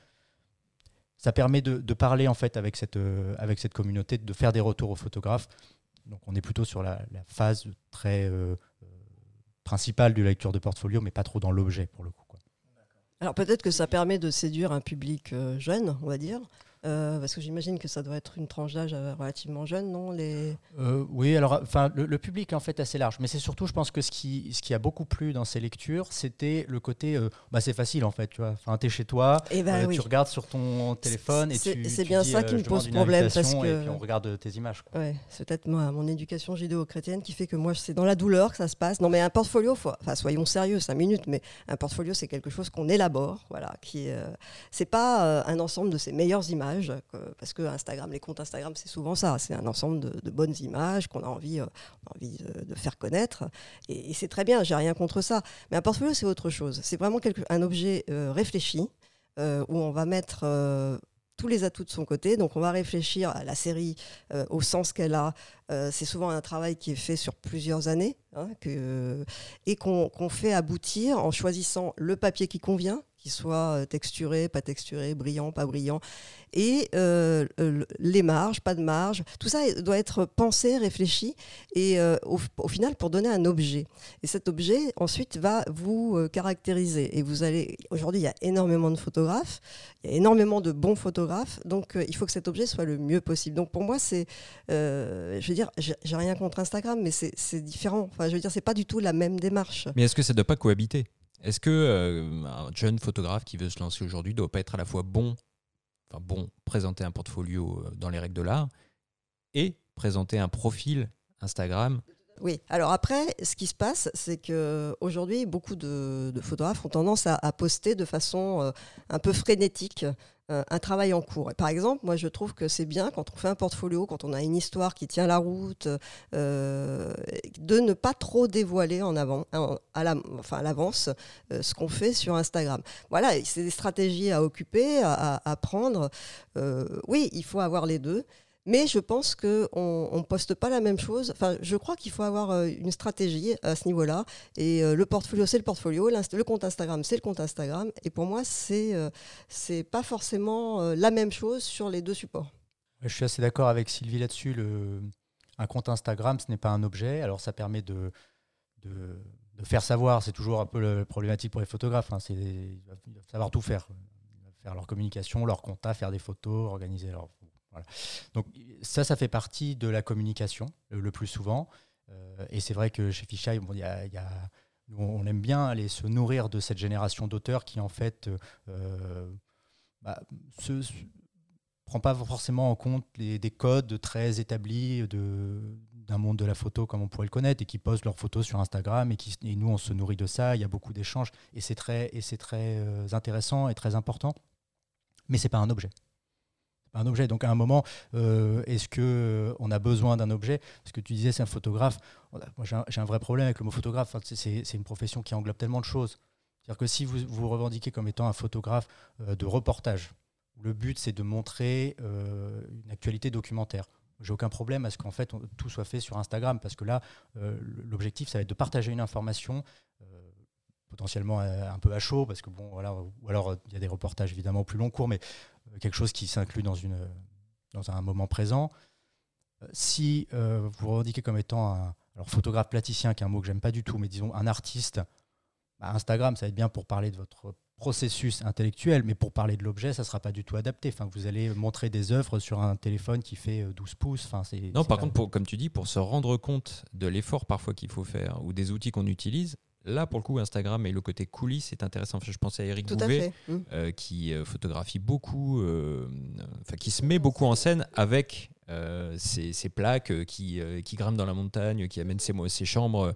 Ça permet de, parler en fait avec cette, euh, communauté, de faire des retours aux photographes. Donc on est plutôt sur la, phase très euh, euh, principale de la lecture de portfolio, mais pas trop dans l'objet pour le coup. Alors peut-être que ça permet de séduire un public jeune, on va dire, euh, parce que j'imagine que ça doit être une tranche d'âge euh, relativement jeune, non les... Euh, oui, alors enfin, le, public est en fait assez large, mais c'est surtout, je pense que ce qui, ce qui a beaucoup plu dans ces lectures, c'était le côté, bah, c'est facile en fait, tu vois, enfin, es chez toi, eh ben tu regardes sur ton téléphone et tu. C'est bien ça qui me pose problème parce que. Et puis on regarde tes images. Ouais, c'est peut-être moi, mon éducation judéo-chrétienne qui fait que moi, c'est dans la douleur que ça se passe. Non, mais un portfolio, enfin, soyons sérieux, cinq minutes, mais un portfolio, c'est quelque chose qu'on élabore, voilà, qui, c'est pas un ensemble de ses meilleures images, parce que Instagram, les comptes Instagram, c'est souvent ça. C'est un ensemble de, bonnes images qu'on a envie, euh, envie de, faire connaître. Et, c'est très bien, j'ai rien contre ça. Mais un portfolio, c'est autre chose. C'est vraiment un objet euh, réfléchi euh, où on va mettre tous les atouts de son côté. Donc on va réfléchir à la série au sens qu'elle a. c'est souvent un travail qui est fait sur plusieurs années hein, et qu'on fait aboutir en choisissant le papier qui convient, soit euh, texturé, pas texturé, brillant, pas brillant, et euh, les marges, pas de marge. Tout ça doit être pensé, réfléchi, et au, au, final pour donner un objet. Et cet objet ensuite va vous caractériser. Et vous allez, aujourd'hui, il y a énormément de photographes, il y a énormément de bons photographes, donc il faut que cet objet soit le mieux possible. Donc pour moi, c'est, je veux dire, j'ai rien contre Instagram, mais c'est différent. Enfin, je veux dire, c'est pas du tout la même démarche. Mais est-ce que ça ne doit pas cohabiter? Est-ce que euh, un jeune photographe qui veut se lancer aujourd'hui doit pas être à la fois bon, enfin bon, présenter un portfolio euh, dans les règles de l'art et présenter un profil Instagram? Oui, alors après, ce qui se passe, c'est qu'aujourd'hui, beaucoup de, photographes ont tendance à, poster de façon euh, un peu frénétique un travail en cours. par exemple, moi, je trouve que c'est bien quand on fait un portfolio, quand on a une histoire qui tient la route, euh, de ne pas trop dévoiler en avant, à l'avance, ce qu'on fait sur Instagram. Voilà, c'est des stratégies à occuper, à prendre. oui, il faut avoir les deux. Mais je pense qu'on ne poste pas la même chose. Enfin, je crois qu'il faut avoir euh, une stratégie à ce niveau-là. Et euh, le portfolio, c'est le portfolio. Le compte Instagram, c'est le compte Instagram. Et pour moi, c'est n'est euh, pas forcément la même chose sur les deux supports. Je suis assez d'accord avec Sylvie là-dessus. Un compte Instagram, ce n'est pas un objet. Alors, ça permet de, de, faire savoir. C'est toujours un peu le problématique pour les photographes. Hein. C'est savoir tout faire. Faire leur communication, leur compta, faire des photos, organiser leur donc ça, ça fait partie de la communication le, plus souvent. Euh, et c'est vrai que chez Fisheye, on aime bien aller se nourrir de cette génération d'auteurs qui en fait euh, bah, prend pas forcément en compte des codes très établis d'un monde de la photo comme on pourrait le connaître et qui posent leurs photos sur Instagram et, nous on se nourrit de ça. Il y a beaucoup d'échanges et c'est très, et c'est très euh, intéressant et très important. Mais c'est pas un objet un objet. Donc à un moment, euh, est-ce que euh, on a besoin d'un objet? Parce que tu disais, c'est un photographe. Moi, j'ai un, vrai problème avec le mot photographe. c'est une profession qui englobe tellement de choses. C'est-à-dire que si vous vous revendiquez comme étant un photographe euh, de reportage, le but c'est de montrer une actualité documentaire. J'ai aucun problème à ce qu'en fait tout soit fait sur Instagram parce que là, l'objectif ça va être de partager une information potentiellement un peu à chaud parce que bon voilà ou alors il y a des reportages évidemment plus long cours mais quelque chose qui s'inclut dans, une, dans un moment présent. Euh, si euh, vous revendiquez comme étant un alors photographe platicien, qui est un mot que j'aime pas du tout, mais disons un artiste, bah, Instagram, ça va être bien pour parler de votre processus intellectuel, mais pour parler de l'objet, ça ne sera pas du tout adapté. Enfin, vous allez montrer des œuvres sur un téléphone qui fait 12 euh, pouces. Enfin, non, par contre, pour, comme tu dis, pour se rendre compte de l'effort parfois qu'il faut faire ou des outils qu'on utilise, Là, pour le coup, Instagram et le côté coulisses est intéressant. je pensais à Eric Bouvet, mmh. euh, qui euh, photographie beaucoup, euh, enfin, qui se met beaucoup en scène avec ses, plaques qui, qui grimpent dans la montagne, qui amènent ses, ses chambres.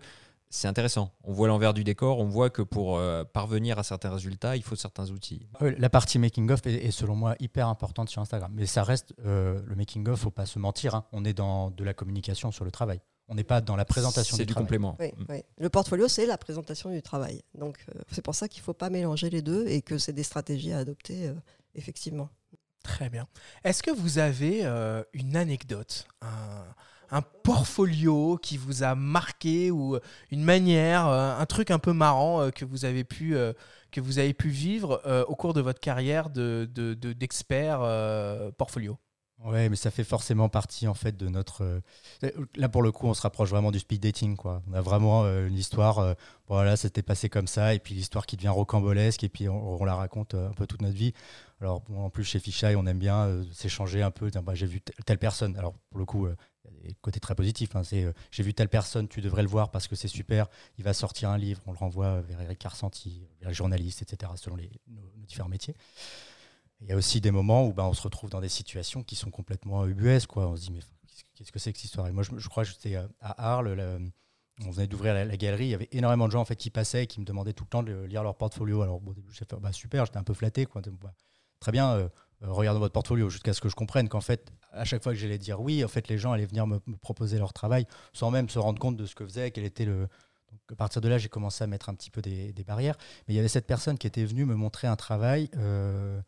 C'est intéressant. On voit l'envers du décor, on voit que pour parvenir à certains résultats, il faut certains outils. La partie making-of est, selon moi hyper importante sur Instagram. Mais ça reste le making-of, faut pas se mentir. Hein. On est dans de la communication sur le travail. On n'est pas dans la présentation du, du complément. Mm. Le portfolio, c'est la présentation du travail. Donc, euh, c'est pour ça qu'il ne faut pas mélanger les deux et que c'est des stratégies à adopter, euh, effectivement. Très bien. Est-ce que vous avez euh, une anecdote, un, portfolio qui vous a marqué ou une manière, un truc un peu marrant que vous avez pu, que vous avez pu vivre au cours de votre carrière d'expert de, portfolio? Ouais, mais ça fait forcément partie en fait de notre. Euh, là pour le coup, on se rapproche vraiment du speed dating, quoi. On a vraiment euh, une histoire. Euh, voilà, c'était passé comme ça, et puis l'histoire qui devient rocambolesque, et puis on, la raconte un peu toute notre vie. Alors en plus chez Fisheye, on aime bien s'échanger un peu. Bah, j'ai vu telle personne. Alors pour le coup, des côtés très positifs. Hein. c'est j'ai vu telle personne, tu devrais le voir parce que c'est super. Il va sortir un livre, on le renvoie vers Eric Carsanti, vers les journalistes, etc. Selon les, nos différents métiers. Il y a aussi des moments où bah, on se retrouve dans des situations qui sont complètement ubuesques. Quoi. On se dit, mais qu'est-ce que c'est que cette histoire? Et moi, je, crois que j'étais à Arles, on venait d'ouvrir la, galerie, il y avait énormément de gens en fait, qui passaient et qui me demandaient tout le temps de lire leur portfolio. Alors, au début, j'ai fait, bah, super, j'étais un peu flatté. Quoi. Bah, très bien, euh, euh, regardons votre portfolio, jusqu'à ce que je comprenne qu'en fait, à chaque fois que j'allais dire oui, en fait, les gens allaient venir me, proposer leur travail sans même se rendre compte de ce que faisait, quel était le, donc, à partir de là, j'ai commencé à mettre un petit peu des, barrières. Mais il y avait cette personne qui était venue me montrer un travail euh,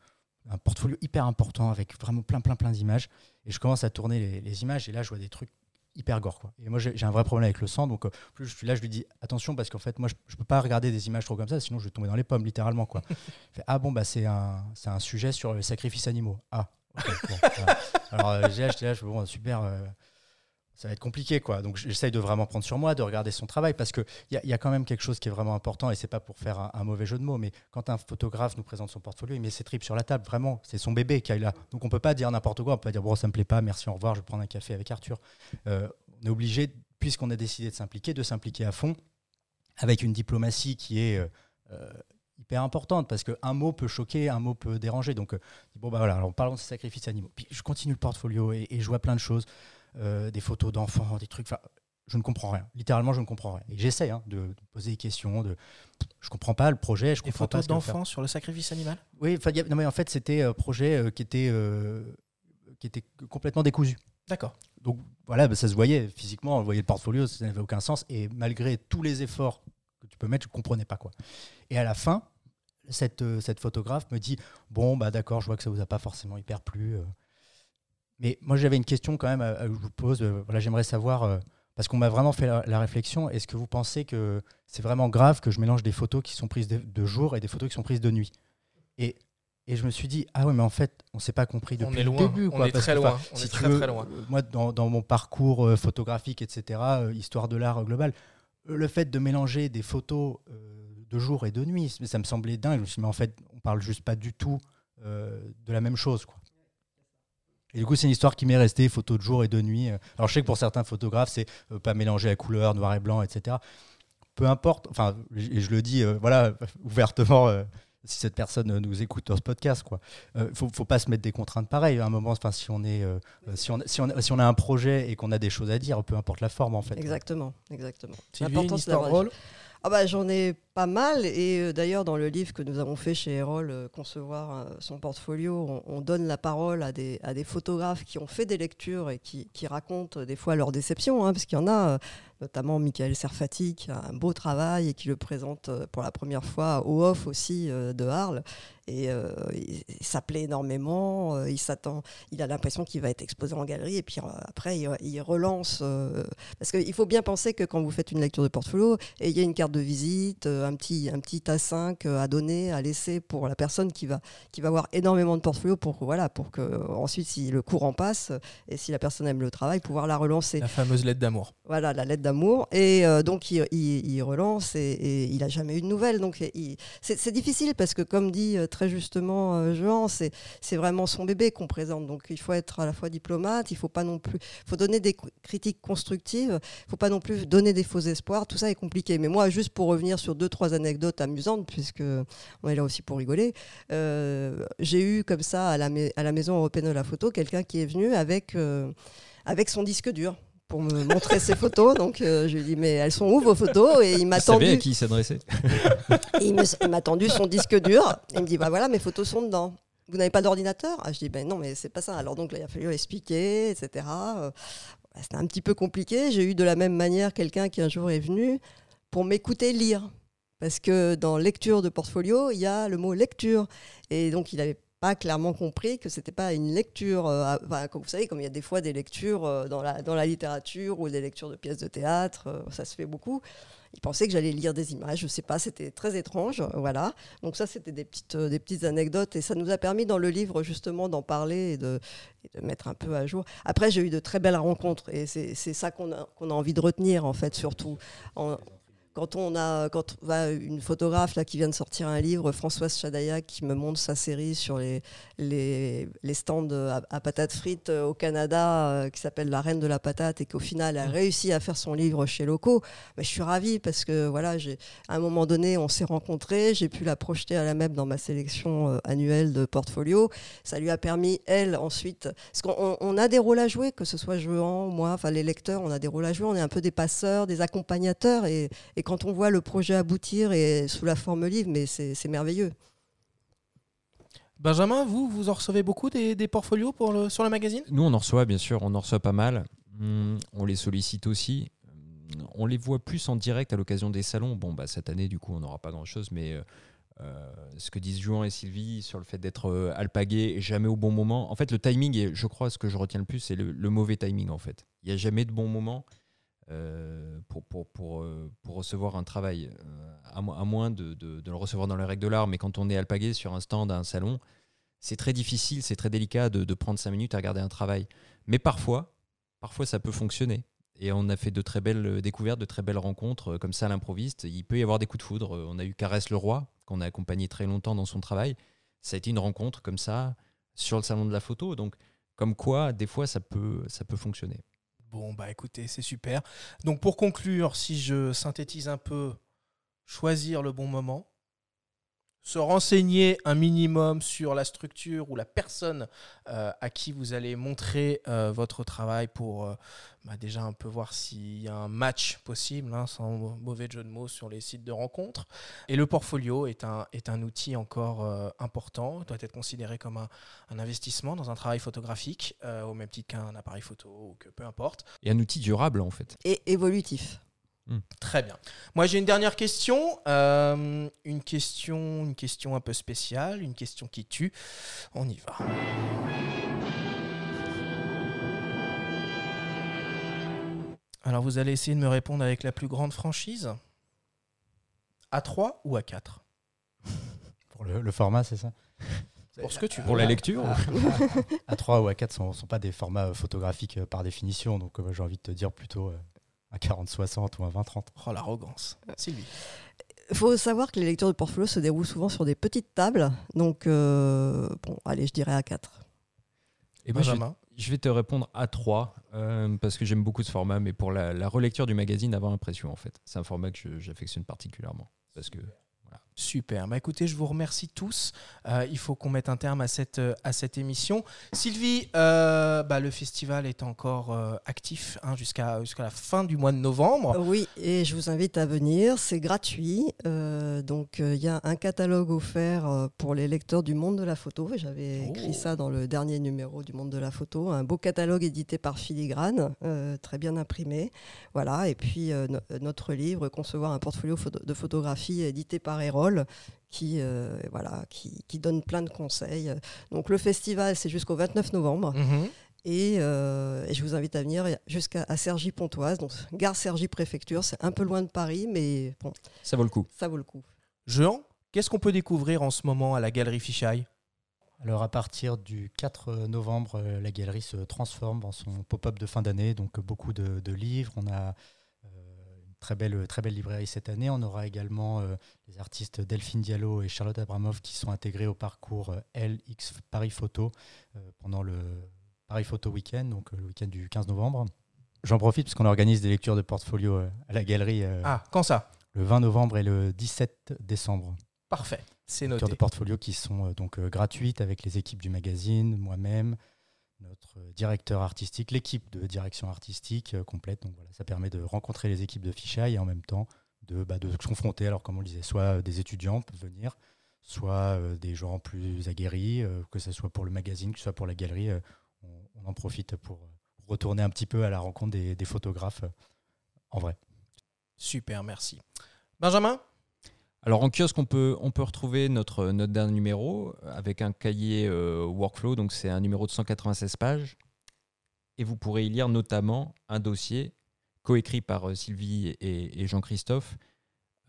un portfolio hyper important avec vraiment plein, plein, plein d'images. Et je commence à tourner les, images et là, je vois des trucs hyper gore. Quoi. Et moi, j'ai un vrai problème avec le sang. Donc, euh, plus je suis là, je lui dis attention parce qu'en fait, moi, je, je peux pas regarder des images trop comme ça, sinon je vais tomber dans les pommes, littéralement. Quoi. Fait, ah bon, bah, c'est un, c'est un sujet sur les sacrifices animaux. Ah, ok, bon, voilà. Alors, euh, j'ai acheté là, je fais, bon, super. euh, ça va être compliqué, quoi. Donc, j'essaye de vraiment prendre sur moi, de regarder son travail, parce qu'il y, a- y a quand même quelque chose qui est vraiment important, et c'est pas pour faire un, mauvais jeu de mots, mais quand un photographe nous présente son portfolio, il met ses tripes sur la table, vraiment, c'est son bébé qui est là. Donc, on peut pas dire n'importe quoi, on peut pas dire, bon, ça me plaît pas, merci, au revoir, je vais prendre un café avec Arthur. Euh, on est obligé, puisqu'on a décidé de s'impliquer, de s'impliquer à fond, avec une diplomatie qui est euh, euh, hyper importante, parce qu'un mot peut choquer, un mot peut déranger. Donc, bon, bah voilà, alors parlons de ces sacrifices animaux. Puis, je continue le portfolio et, et je vois plein de choses euh, des photos d'enfants, des trucs. Je ne comprends rien. Littéralement, je ne comprends rien. Et j'essaie hein, de, de poser des questions. De, je comprends pas le projet. Je Des comprends photos d'enfants sur le sacrifice animal? Oui, a- non, mais en fait, c'était un projet euh, qui était euh, qui était complètement décousu. D'accord. Donc voilà, bah, ça se voyait physiquement, on voyait le portfolio, ça n'avait aucun sens. Et malgré tous les efforts que tu peux mettre, je ne comprenais pas quoi. Et à la fin, cette, cette photographe me dit Bon, bah d'accord, je vois que ça vous a pas forcément hyper plu. Euh. Mais moi, j'avais une question quand même à, à- que je vous pose. euh, voilà, J'aimerais savoir, euh, parce qu'on m'a vraiment fait la, la réflexion est-ce que vous pensez que c'est vraiment grave que je mélange des photos qui sont prises de, de jour et des photos qui sont prises de nuit? Et, et je me suis dit Ah ouais, mais en fait, on s'est pas compris depuis On est le loin, début. on quoi, est parce très que, loin, on si est très, veux, très loin. euh, Moi, dans, dans mon parcours euh, photographique, etc., euh, histoire de l'art global, euh, le fait de mélanger des photos euh, de jour et de nuit, ça me semblait dingue. Je me suis dit, mais en fait, on parle juste pas du tout euh, de la même chose. Quoi. Et du coup, c'est une histoire qui m'est restée, photos de jour et de nuit. Alors, je sais que pour certains photographes, c'est euh, pas mélanger la couleur, noir et blanc, etc. Peu importe, enfin, et je le dis, euh, voilà, ouvertement, euh, si cette personne euh, nous écoute dans ce podcast, quoi. Euh, faut, faut pas se mettre des contraintes pareilles. À un moment, enfin, si on est, si on, si on, si on a un projet et qu'on a des choses à dire, peu importe la forme, en fait. Exactement, exactement. Histoire d'avoir- Ah bah, J'en ai pas mal. Et euh, d'ailleurs, dans le livre que nous avons fait chez Erol, euh, Concevoir euh, son portfolio, on, on donne la parole à des, photographes qui ont fait des lectures et qui, racontent des fois leurs déceptions, hein, parce qu'il y en a, notamment Michael Serfati, qui a un beau travail et qui le présente pour la première fois au off aussi de Arles. Et euh, il, il s'appelait énormément, euh, il s'attend, il a l'impression qu'il va être exposé en galerie, et puis euh, après, il, il relance. euh, parce qu'il faut bien penser que quand vous faites une lecture de portfolio, et il y a une carte de visite, un petit, un petit A5 euh, à donner, à laisser pour la personne qui va, qui va avoir énormément de portfolio pour, voilà, pour que ensuite, si le courant passe et si la personne aime le travail, pouvoir la relancer. La fameuse lettre d'amour. Voilà, la lettre d'amour. Et donc, il, relance et, et il n'a jamais eu de nouvelles. Donc, c'est difficile parce que, comme dit très justement euh, Jean, c'est vraiment son bébé qu'on présente. Donc, il faut être à la fois diplomate, il faut pas non plus. faut donner des cr- critiques constructives, il faut pas non plus donner des faux espoirs. Tout ça est compliqué. Mais moi, juste pour revenir sur deux, trois anecdotes amusantes, puisque on est là aussi pour rigoler, euh, j'ai eu comme ça à la, à la Maison européenne de la photo quelqu'un qui est venu avec, euh, avec son disque dur pour me montrer ses photos. Donc euh, je lui ai dit mais elles sont où vos photos? Et il m'a savez à tendu, qui il s'adressait il m'a tendu son disque dur. Il me dit bah voilà mes photos sont dedans. Vous n'avez pas d'ordinateur? Ah, Je dis ben non mais c'est pas ça. Alors donc là il a fallu expliquer etc. Euh, C'était un petit peu compliqué. J'ai eu de la même manière quelqu'un qui un jour est venu pour m'écouter lire. Parce que dans lecture de portfolio, il y a le mot lecture. Et donc, il n'avait pas clairement compris que c'était pas une lecture. euh, enfin, comme vous savez, comme il y a des fois des lectures euh, dans, la, dans la littérature ou des lectures de pièces de théâtre, euh, ça se fait beaucoup. Il pensait que j'allais lire des images, je sais pas, c'était très étrange, voilà. Donc ça, c'était des petites, des petites anecdotes et ça nous a permis dans le livre justement d'en parler et de, de mettre un peu à jour. Après, j'ai eu de très belles rencontres et c'est ça qu'on a, a envie de retenir en fait, surtout. En- quand on a quand on va une photographe là qui vient de sortir un livre, Françoise Chadaya, qui me montre sa série sur les les, les stands à, à patates frites euh, au Canada, euh, qui s'appelle La Reine de la patate, et qu'au final a réussi à faire son livre chez Loco. Mais je suis ravie parce que voilà, j'ai à un moment donné, on s'est rencontrés, j'ai pu la projeter à la MEP dans ma sélection euh, annuelle de portfolio. Ça lui a permis, elle, ensuite, parce qu'on on- on a des rôles à jouer, que ce soit Jean, moi, enfin les lecteurs, on a des rôles à jouer, on est un peu des passeurs, des accompagnateurs, et, et quand on voit le projet aboutir et sous la forme livre, mais c'est merveilleux. Benjamin, vous, vous en recevez beaucoup des, des portfolios pour le, sur le magazine? Nous, on en reçoit, bien sûr, on en reçoit pas mal. Hum, on les sollicite aussi. Hum, On les voit plus en direct à l'occasion des salons. Bon, bah, cette année, du coup, on n'aura pas grand-chose, mais euh, euh, ce que disent Juan et Sylvie sur le fait d'être euh, alpagué et jamais au bon moment. En fait, le timing, est, je crois, ce que je retiens le plus, c'est le, le mauvais timing, en fait. Il n'y a jamais de bon moment euh, pour, pour, pour, euh, pour recevoir un travail, euh, à, mo- à moins de, le recevoir dans les règles de l'art. Mais quand on est alpagué sur un stand à un salon, c'est très difficile, c'est très délicat de, de prendre cinq minutes à regarder un travail. Mais parfois, parfois ça peut fonctionner. Et on a fait de très belles euh, découvertes, de très belles rencontres euh, comme ça à l'improviste. Il peut y avoir des coups de foudre. Euh, On a eu Caresse le Roi, qu'on a accompagné très longtemps dans son travail. Ça a été une rencontre comme ça sur le salon de la photo. Donc, comme quoi, des fois, ça peut, ça peut fonctionner. Bon, bah écoutez, c'est super. Donc pour conclure, si je synthétise un peu, choisir le bon moment, se renseigner un minimum sur la structure ou la personne euh, à qui vous allez montrer euh, votre travail pour euh, bah, déjà un peu voir s'il y a un match possible, hein, sans mauvais jeu de mots sur les sites de rencontres. Et le portfolio est un, est un outil encore euh, important, doit être considéré comme un, un investissement dans un travail photographique, euh, au même titre qu'un appareil photo ou que peu importe. Et un outil durable, en fait. Et évolutif. Très bien. Moi, j'ai une dernière question. Euh, une question, une question un peu spéciale, une question qui tue. On y va. Alors, vous allez essayer de me répondre avec la plus grande franchise? À 3 ou à 4 Pour le, le format, c'est ça? Pour ce que tu veux. Pour la lecture À 3 ou à 4 sont, sont pas des formats photographiques euh, par définition, donc euh, j'ai envie de te dire plutôt euh, un 40-60 ou un 20-30. Oh, l'arrogance. Sylvie. Il faut savoir que les lectures de portfolio se déroulent souvent sur des petites tables. Donc, euh, bon, allez, je dirais à 4. Et moi, je, Benjamin. je vais te répondre à 3, euh, parce que j'aime beaucoup ce format, mais pour la, la relecture du magazine avant impression, en fait. C'est un format que j'affectionne particulièrement. Parce que Super. Bah écoutez, je vous remercie tous. Euh, il faut qu'on mette un terme à cette, euh, à cette émission. Sylvie, euh, bah, le festival est encore euh, actif hein, jusqu'à jusqu'à la fin du mois de novembre. Oui, et je vous invite à venir. C'est gratuit. Donc, il y a un catalogue offert pour les lecteurs du monde de la photo. J'avais Oh. écrit ça dans le dernier numéro du monde de la photo. Un beau catalogue édité par Filigrane, très bien imprimé. Voilà. Et puis, no- notre livre, Concevoir un portfolio de photographie, édité par Qui, euh, voilà, qui, qui donne plein de conseils. Donc, le festival, c'est jusqu'au 29 novembre. Mhm. Et, euh, et je vous invite à venir jusqu'à à Cergy-Pontoise, donc gare Cergy-Préfecture. C'est un peu loin de Paris, mais bon, ça vaut le coup. ça vaut le coup. Jean, qu'est-ce qu'on peut découvrir en ce moment à la Galerie Fichaille? Alors à partir du 4 novembre, euh, la galerie se transforme en son pop-up de fin d'année, donc beaucoup de, de livres. On a euh, très belle, très belle librairie cette année. On aura également euh, les artistes Delphine Diallo et Charlotte Abramov qui sont intégrés au parcours euh, LX Paris Photo euh, pendant le Paris Photo Weekend, donc euh, le week-end du 15 novembre. J'en profite parce qu'on organise des lectures de portfolio euh, à la galerie euh, Ah, quand ça? le 20 novembre et le 17 décembre. Parfait, c'est lectures noté. de portfolio qui sont euh, donc euh, gratuites avec les équipes du magazine, moi-même, notre directeur artistique, l'équipe de direction artistique euh, complète. Donc voilà, ça permet de rencontrer les équipes de Fichaille et en même temps de, bah, de se confronter. Alors comme on le disait, soit euh, des étudiants peuvent venir, soit euh, des gens plus aguerris, que ce soit pour le magazine, que ce soit pour la galerie. on, en profite pour retourner un petit peu à la rencontre des, photographes en vrai. Super, merci. Benjamin? Alors en kiosque, on peut, retrouver notre, dernier numéro avec un cahier euh, workflow, donc c'est un numéro de 196 pages. Et vous pourrez y lire notamment un dossier coécrit par euh, Sylvie et, Jean-Christophe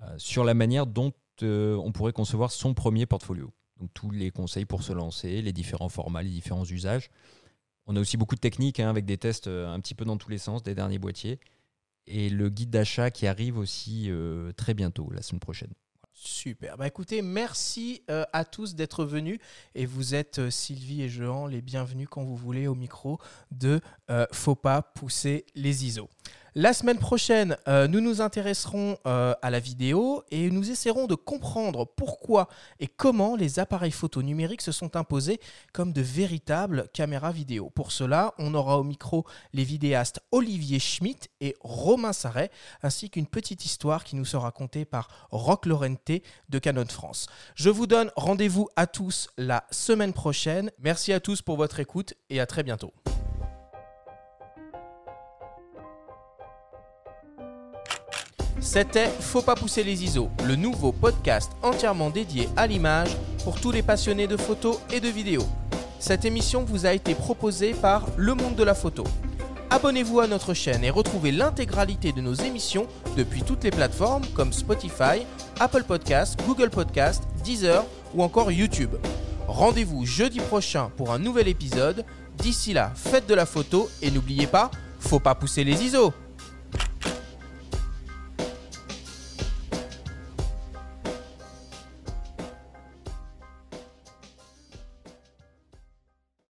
euh, sur la manière dont on pourrait concevoir son premier portfolio. Donc tous les conseils pour se lancer, les différents formats, les différents usages. On a aussi beaucoup de techniques hein, avec des tests un petit peu dans tous les sens des derniers boîtiers. Et le guide d'achat qui arrive aussi très bientôt, la semaine prochaine. Super. Bah écoutez, merci euh, à tous d'être venus et vous êtes euh, Sylvie et Jean les bienvenus quand vous voulez au micro de euh, Faut pas pousser les ISO. La semaine prochaine, euh, nous nous intéresserons euh, à la vidéo et nous essaierons de comprendre pourquoi et comment les appareils photo numériques se sont imposés comme de véritables caméras vidéo. Pour cela, on aura au micro les vidéastes Olivier Schmitt et Romain Sarret, ainsi qu'une petite histoire qui nous sera contée par Rock Laurenté de Canon France. Je vous donne rendez-vous à tous la semaine prochaine. Merci à tous pour votre écoute et à très bientôt. C'était Faut pas pousser les ISO, le nouveau podcast entièrement dédié à l'image pour tous les passionnés de photos et de vidéos. Cette émission vous a été proposée par Le Monde de la Photo. Abonnez-vous à notre chaîne et retrouvez l'intégralité de nos émissions depuis toutes les plateformes comme Spotify, Apple Podcasts, Google Podcasts, Deezer ou encore YouTube. Rendez-vous jeudi prochain pour un nouvel épisode. D'ici là, faites de la photo et n'oubliez pas, faut pas pousser les ISO.